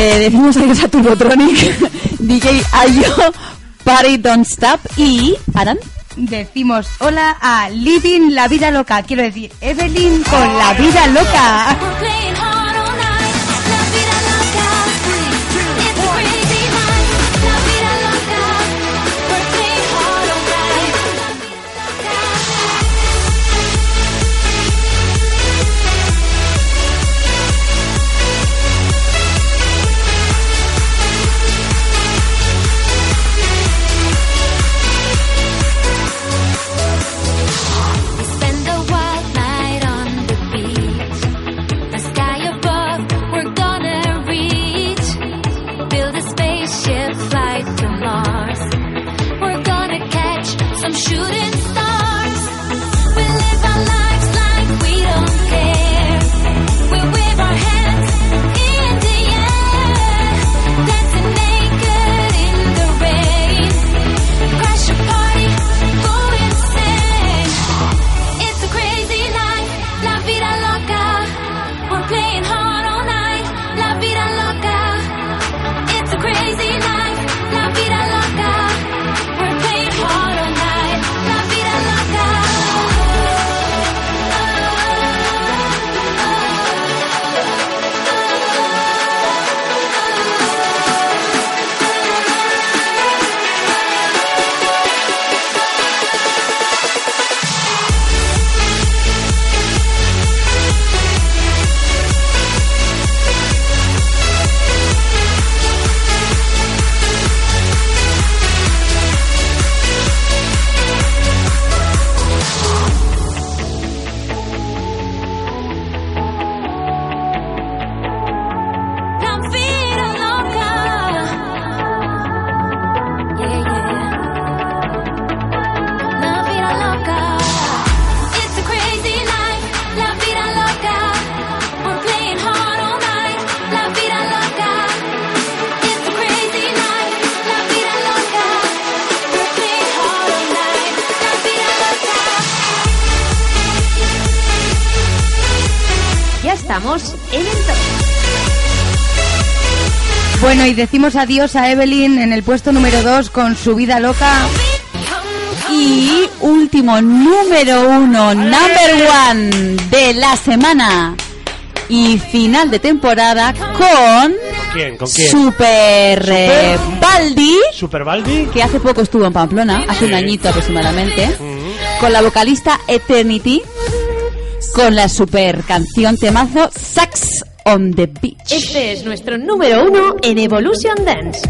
Le decimos adiós a Turbotronic, DJ Ayo, Party Don't Stop y Aran. Decimos hola a Living la vida loca. Quiero decir, Evelyn con la vida loca. Decimos adiós a Evelyn en el puesto número 2 con su vida loca. Y último número uno, number one de la semana y final de temporada con ¿Quién? ¿Con quién? Super, eh, Baldi, ¿Super Baldi? que hace poco estuvo en Pamplona, hace un añito aproximadamente, con la vocalista Eternity, con la super canción temazo Sax on the Beach. Este es nuestro número uno en Evolution Dance.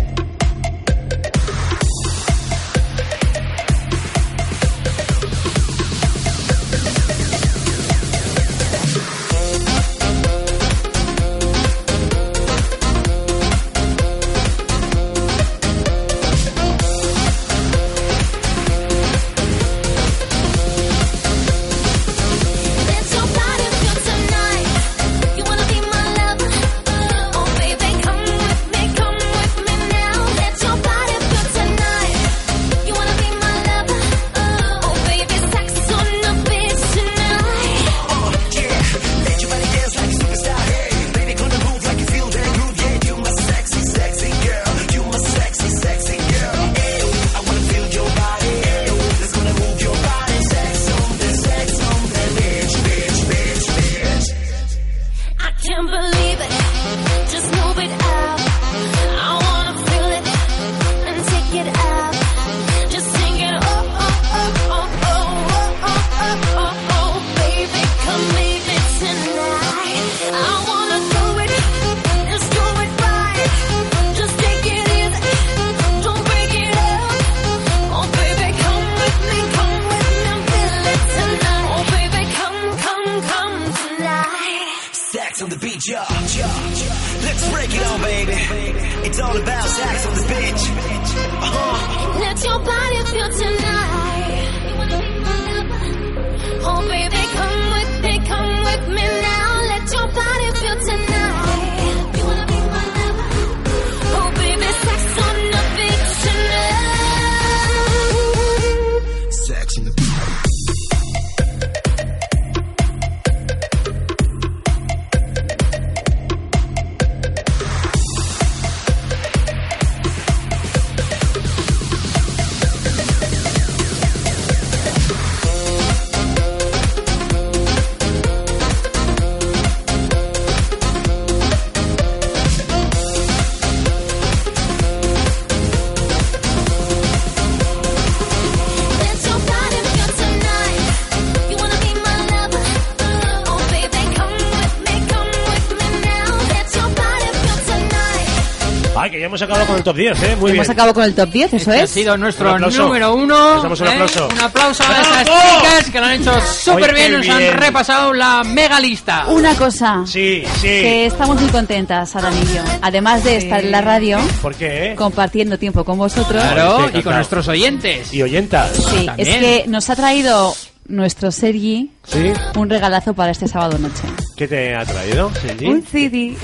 Hemos acabado con el top 10, ¿eh? Muy bien. Hemos acabado con el top 10, eso Este ha es. sido nuestro Un aplauso. número uno. Les damos un ¿eh? aplauso. Un aplauso a esas chicas que lo han hecho súper bien. Nos bien. han repasado la mega lista. Una cosa, Sí, sí. que estamos muy contentas, Adán y yo. Además de estar en la radio, ¿Por qué? compartiendo tiempo con vosotros. Claro, Sí, y con nuestros oyentes. Y oyentas. Sí, También. es que nos ha traído nuestro Sergi ¿Sí? un regalazo para este sábado noche. ¿Qué te ha traído, Cindy? Un CD.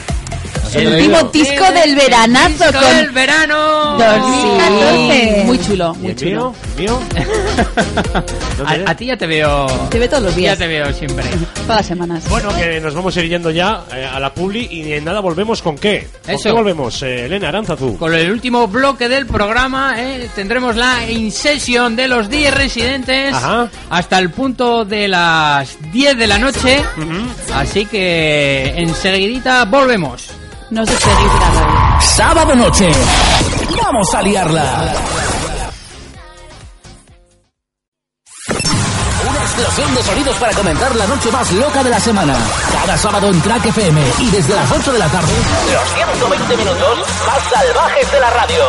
El último disco del veranazo Disco con del verano. 2014. Muy chulo, ¿Y muy el chulo. mío? ¿Mío? ¿Dónde A, a ti ya te veo. Te ve todos los Ya días, te veo siempre. todas las semanas. Bueno, que nos vamos a ir yendo ya eh, a la publi y en nada volvemos con qué. ¿Con Eso. qué volvemos, eh, Elena Aranzazú? Con el último bloque del programa eh, tendremos la in-session de los 10 residentes Ajá. hasta el punto de las 10 de la noche. Así que enseguidita volvemos. No de la radio. Sábado noche. Vamos a liarla. Una explosión de sonidos para comenzar la noche más loca de la semana. Cada sábado en Track FM y desde las 8 de la tarde, los 120 minutos más salvajes de la radio.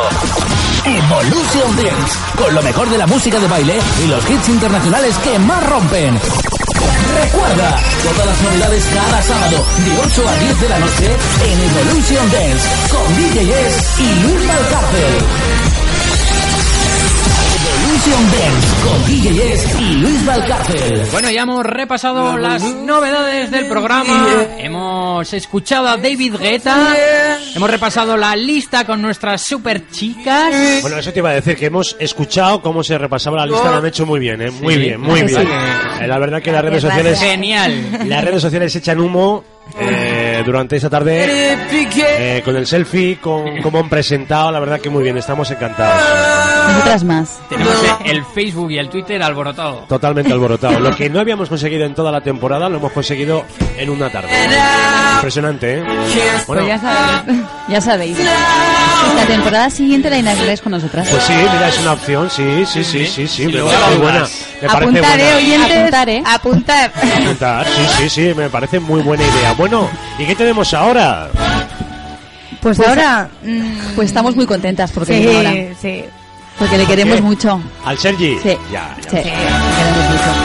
Evolution Dance, con lo mejor de la música de baile y los hits internacionales que más rompen. Recuerda, todas las novedades cada sábado de 8 a 10 de la noche en Evolution Dance con DJs y Luis Valcárcel. Dance con DJs y Luis Valcárcel. Bueno, ya hemos repasado las novedades del programa. Hemos escuchado a David Guetta. Hemos repasado la lista con nuestras super chicas. Bueno, eso te iba a decir, que hemos escuchado cómo se repasaba la lista, lo han hecho muy bien, ¿eh? Muy Sí. bien, muy Sí. bien. Eh, La verdad que las redes sociales... Genial. Las redes sociales echan humo, eh, eh, durante esta tarde eh, con el selfie, con cómo han presentado, la verdad que muy bien, estamos encantados. Nosotras más. Tenemos el Facebook y el Twitter alborotado. Totalmente alborotado. Lo que no habíamos conseguido en toda la temporada lo hemos conseguido en una tarde. Impresionante, ¿eh? Bueno, Pues ya sabéis. Ya sabéis. La temporada siguiente la inauguráis con nosotras. pues sí, mira, es una opción, sí, sí, sí, sí, sí, me parece la buena. Me parece Apuntar, eh, buena. oyentes. Apuntar, ¿eh? Apuntar. Apuntar, sí, sí, sí, me parece muy buena idea. Bueno, ¿y qué tenemos ahora? Pues ahora. mm, Pues estamos muy contentas porque sí, ahora. sí. Porque le queremos qué? mucho. ¿Al Sergi? Sí. Ya, ya. Sí.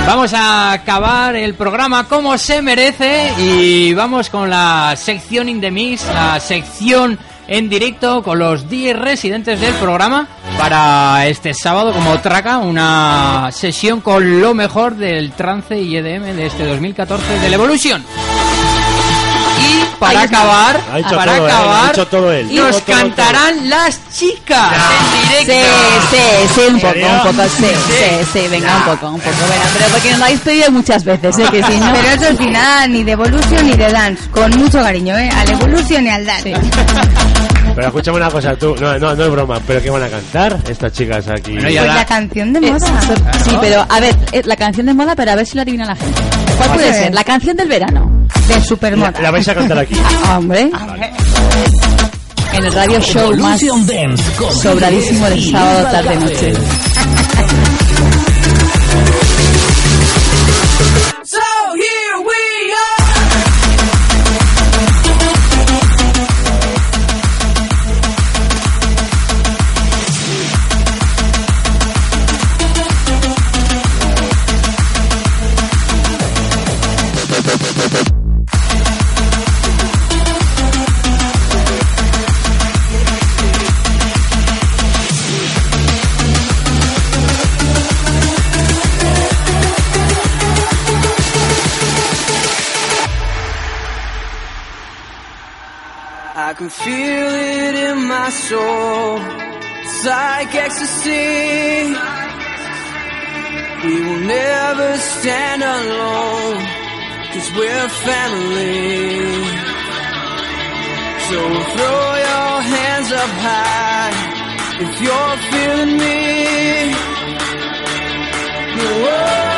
Vamos a acabar el programa como se merece y vamos con la sección in the mix, la sección en directo con los 10 residentes del programa para este sábado como traca una sesión con lo mejor del trance y EDM de este 2014 del Evolution. Para acabar, Ha hecho para todo él, acabar, ha hecho todo él. nos Todo, todo, cantarán las chicas en Sí, directo. sí, sí, un poco, un poco, sí, sí, sí, venga, un poco, un poco, venga, pero porque nos lo habéis pedido muchas veces, ¿eh? Que si no... Pero eso al final, ni de Evolution ni de Dance. Con mucho cariño, ¿eh? Al Evolution y al Dance. Pero escúchame una cosa, tú, no, no, no es broma, pero ¿qué van a cantar estas chicas aquí? Bueno, Pues la- la canción de Eh, moda. Sí, pero a ver, eh, la canción de moda, pero a ver si lo adivina la gente. ¿Cuál puede ser? La canción del verano. De Supermoda. la, la vais a cantar aquí. Ah, hombre. En el radio show más sobradísimo del sábado tarde noche. So can feel it in my soul. It's like ecstasy. We will never stand alone. Cause we're family. So throw your hands up high if you're feeling me. The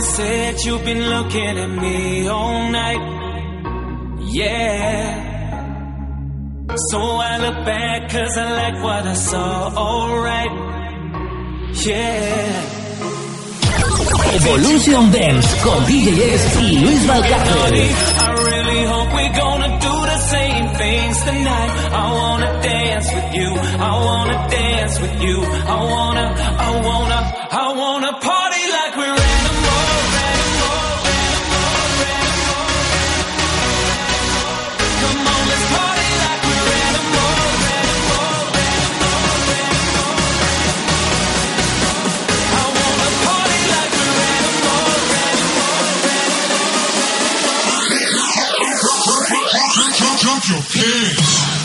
that you've been looking at me all night. Yeah. So I look back cause I like what I saw, alright. Yeah. Evolution Dance con DJs y Luis Valcarcel. I really hope we're gonna do the same things tonight. I wanna dance with you. I wanna dance with you. I wanna, I wanna, I wanna party your pants.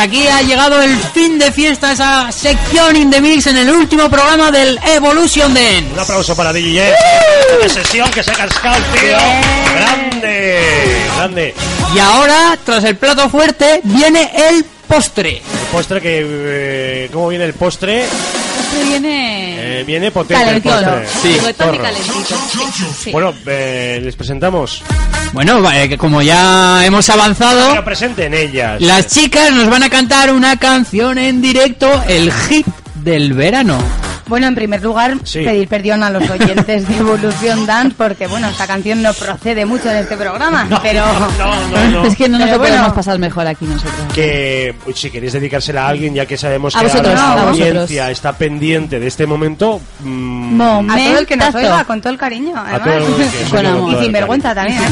Hasta aquí ha llegado el fin de fiesta, esa sección in the mix en el último programa del Evolution Dance. Un aplauso para DJ. Una sesión que se ha cascado, tío. Grande, grande. Y ahora, tras el plato fuerte, viene el postre. El postre que... eh, ¿Cómo viene el postre? Viene Eh, viene potente el postre. Sí, calentito. Sí. Bueno, eh, les presentamos. Bueno, eh, que como ya hemos avanzado, presenten ellas. las chicas nos van a cantar una canción en directo, el hit del verano. Bueno, en primer lugar, Sí. pedir perdón a los oyentes de Evolution Dance porque, bueno, esta canción no procede mucho de este programa, pero... No, no, no. Es que no nos lo podemos bueno. pasar mejor aquí nosotros. que uy, si queréis dedicársela a alguien, ya que sabemos A que vosotros, la a audiencia está pendiente de este momento, mm, A todo el que nos oiga, con todo el cariño, a todo el además. que os Con oiga amor. todo Y sin vergüenza también. ¿eh?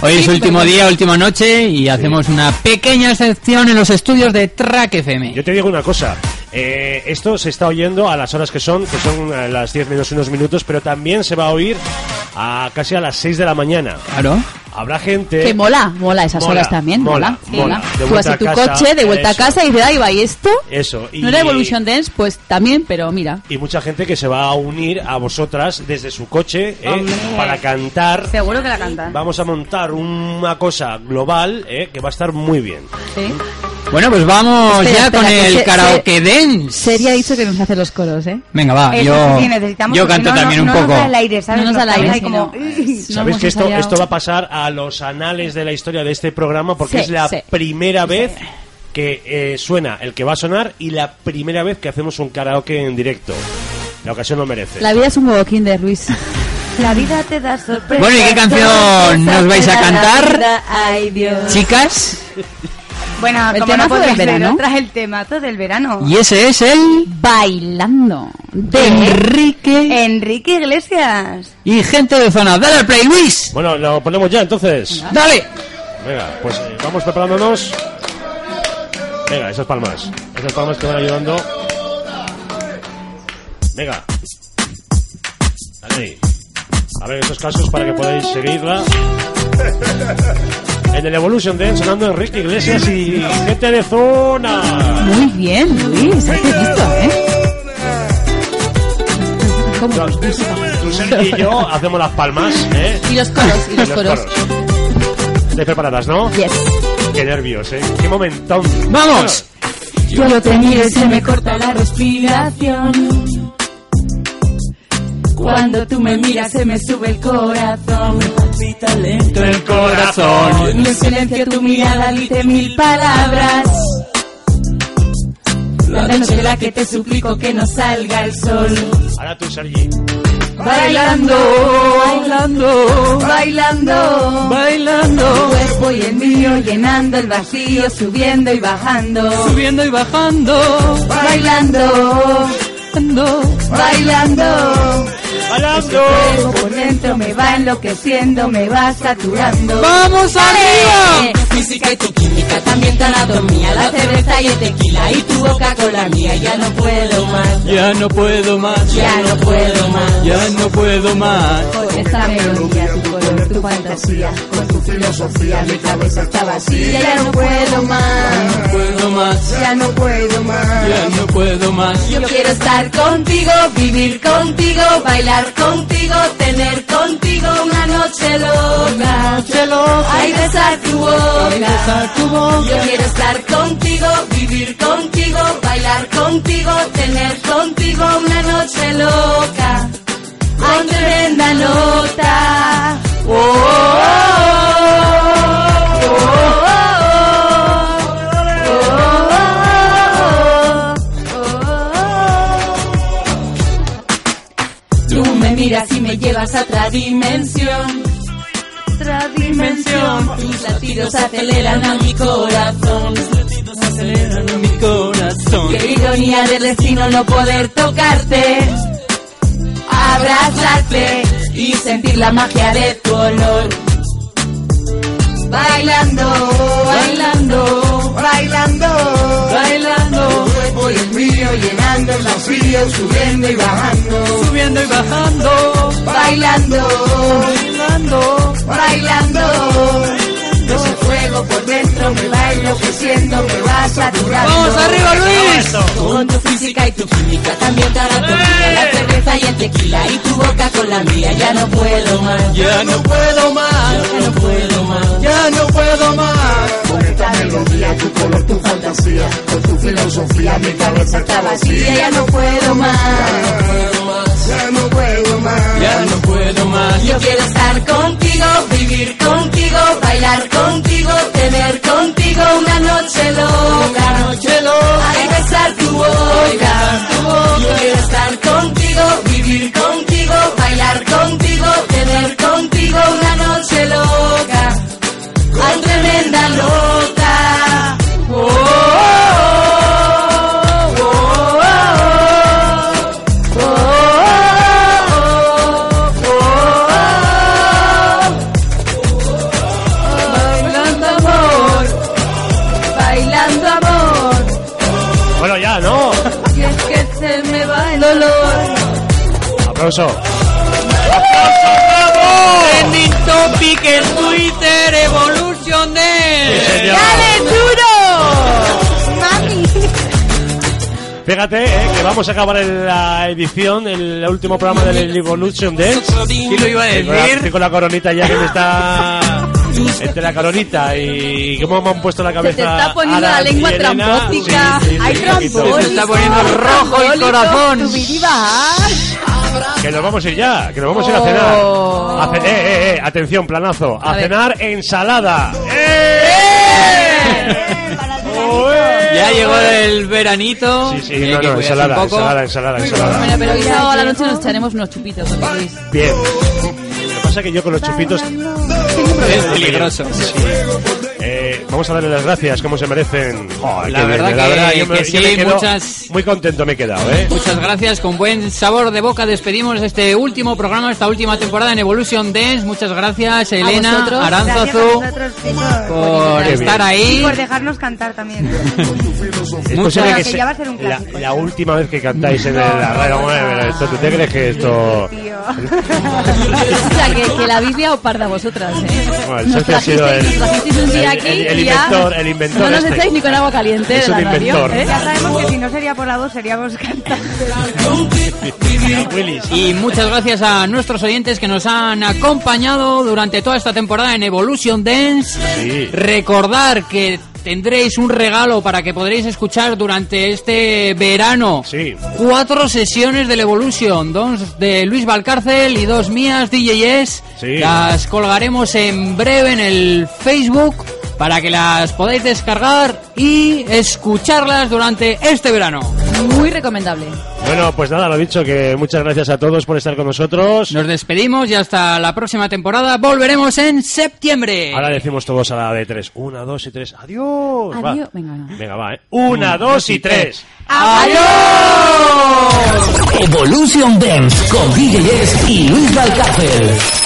Hoy es último día, última noche y hacemos una pequeña sección en los estudios de Track FM. Yo te digo una cosa, eh, esto se está oyendo a las horas que son, que son eh, las 10 menos unos minutos, pero también se va a oír a casi a las 6 de la mañana. Claro. Habrá gente... Que mola, mola esas Mola, horas también, mola, mola. Tú vas en a tu casa, coche, de vuelta eso. a casa y dices, ay, va, ¿y esto? Eso. Y, ¿No era Evolution Dance? Pues también, pero mira. y mucha gente que se va a unir a vosotras desde su coche eh, para cantar. Seguro que la cantan. Vamos a montar una cosa global eh, que va a estar muy bien. Sí. Bueno, pues vamos Espera, ya espera, con el se- karaoke dance. Sería dicho que nos hace los coros, ¿eh? Venga, va, Eso yo, sí, necesitamos, yo canto no- también no- un no poco. nos da el aire, ¿sabes? No nos da el Nos aire, como... no. Sabéis que esto, esto va a pasar a los anales de la historia de este programa porque Sí, es la sí. primera vez que eh, suena el que va a sonar y la primera vez que hacemos un karaoke en directo. La ocasión lo merece. La vida es un huevo kinder, Luis. La vida te da sorpresa. Bueno, ¿y qué canción nos vais a cantar? Ay, Dios. Chicas, Bueno, El como no del verano. otra, el temazo del verano. y ese es el Bailando. De Enrique Enrique Iglesias. y gente de zona. Dale al play, Luis. Bueno, lo ponemos ya entonces. Dale. Venga, pues eh, vamos preparándonos. Venga, esas palmas. Esas palmas que van ayudando. Venga. Dale. A ver esos casos para que podáis seguirla. En el Evolution Dance sonando Enrique Iglesias y gente de zona. Muy bien, Luis. Has visto, ¿eh? ¿Cómo? Tú Sergi y yo hacemos las palmas, ¿eh? Y los coros, y los coros. ¿Estáis preparadas, no? Yes. Qué nervios, ¿eh? Qué momentón. ¡Vamos! Yo te miro y se me corta la respiración. Cuando tú me miras se me sube el corazón. Palpita lento El corazón. En el silencio tu mirada dice mil palabras. La noche en la que te suplico que no salga el sol. Ahora tú, Sergi. Bailando, bailando, bailando, bailando. Tu cuerpo y el mío llenando el vacío, subiendo y bajando. Subiendo y bajando. Bailando, bailando. Bailando. Fuego por dentro me va enloqueciendo, me va saturando. ¡Vamos arriba! Eh, Física y tu química, también tu anatomía, la cerveza y el tequila y tu boca con la mía. Ya no puedo más, Ya no puedo más. ya no puedo más. Ya no puedo más. Con esta melodía, color, tu fantasía, con tu filosofía, mi cabeza está vacía. Ya no puedo más, No puedo más. ya no puedo más. Ya no puedo más. Yo quiero estar contigo, vivir contigo, bailar contigo, tener contigo una noche loca. Noche loca. Ay, besar tu boca. Ay, besar tu boca. Yo quiero estar contigo, vivir contigo, bailar contigo, tener contigo una noche loca. Con tremenda nota. Oh, oh, oh, oh, oh. Tú me miras y me llevas a otra dimensión. Otra dimensión. Tus latidos aceleran a mi corazón. Aceleran a mi corazón. Qué ironía del destino no poder tocarte, abrazarte y sentir la magia de tu olor. Bailando, bailando, bailando, bailando. Tu cuerpo y el mío llenando el vacío, subiendo y bajando. Subiendo y bajando. Bailando, Bailando. bailando. Ese fuego por dentro me va enloqueciendo, me va saturando. ¡Vamos arriba, Luis! Con tu física y tu química, también tu anatomía, la cerveza y el tequila y tu boca con la mía. Ya no puedo más, Ya no puedo más. ya no puedo más. Ya no puedo más. Con esta melodía, tu color, tu fantasía, con tu filosofía, mi cabeza está vacía. Ya no puedo más, ya no puedo más. Ya no puedo más. Yo quiero estar contigo, vivir contigo, bailar contigo, tener contigo una noche loca. Noche loca. Besar tu boca. Yo quiero estar contigo, vivir contigo, bailar contigo, tener contigo una noche loca. Ay, tremenda nota. Aplauso. Trending topic en Twitter, Evolution Sí, Dance. señor. duro! ¡Mami! Fíjate eh, que vamos a acabar en la edición, el último programa del Evolution Dance. ¿Quién lo iba a Estoy con la- decir? estoy con la coronita ya que me está entre la coronita y cómo me han puesto la cabeza. te está poniendo la lengua trampótica. Sí, sí, sí, Hay. Se está poniendo rojo el corazón. Que nos vamos a ir ya, que nos vamos a ir a cenar. A ce- eh, eh, eh, atención, planazo. A, A ver. cenar ensalada. ¡Eh! Ya llegó el veranito. Sí, sí, Hay no, que no, cuidarse ensalada, un poco. ensalada, ensalada, ensalada. Bueno, pero hoy a la noche nos echaremos unos chupitos, José Luis. Bien. Lo que pasa es que yo con los chupitos Es peligroso. Eh, vamos a darle las gracias, como se merecen. Joder, La verdad bien, que- yo me- que yo me sí, quedo muchas- Muy contento me he quedado, ¿eh? Muchas gracias, con buen sabor de boca despedimos este último programa, esta última temporada en Evolution Dance. Muchas gracias, Elena, Aranzazu, por estar bien. Y ahí. por dejarnos cantar también. Es posible que se- ya va a ser un la, clásico. la última vez que cantáis en el la radio. Esto, ¿Tú te crees que esto.? O sea, que, que la Biblia os parda a vosotras, ¿eh? Bueno, el Nos ha sido el, trajisteis- nos trajisteis un día el- aquí el- el y ya inventor, el inventor No nos este. echáis ni con agua caliente Es de la radio. ¿eh? Ya sabemos que si no sería por la voz, seríamos cantantes. Y muchas gracias a nuestros oyentes que nos han acompañado durante toda esta temporada en Evolution Dance. Sí. Recordar que tendréis un regalo para que podréis escuchar durante este verano. Sí. Cuatro sesiones del Evolution, dos de Luis Valcárcel y dos mías DJs. Sí. Las colgaremos en breve en el Facebook para que las podáis descargar y escucharlas durante este verano. Muy recomendable. Bueno, pues nada, lo dicho, que muchas gracias a todos por estar con nosotros. Nos despedimos y hasta la próxima temporada volveremos en septiembre. Ahora decimos todos a la de tres. Una, dos y tres. Adiós. Va. Adiós. Venga, no. Venga, va, ¿eh? Una, dos y tres. Evolution Dance con DJs y Luis Valcárcel.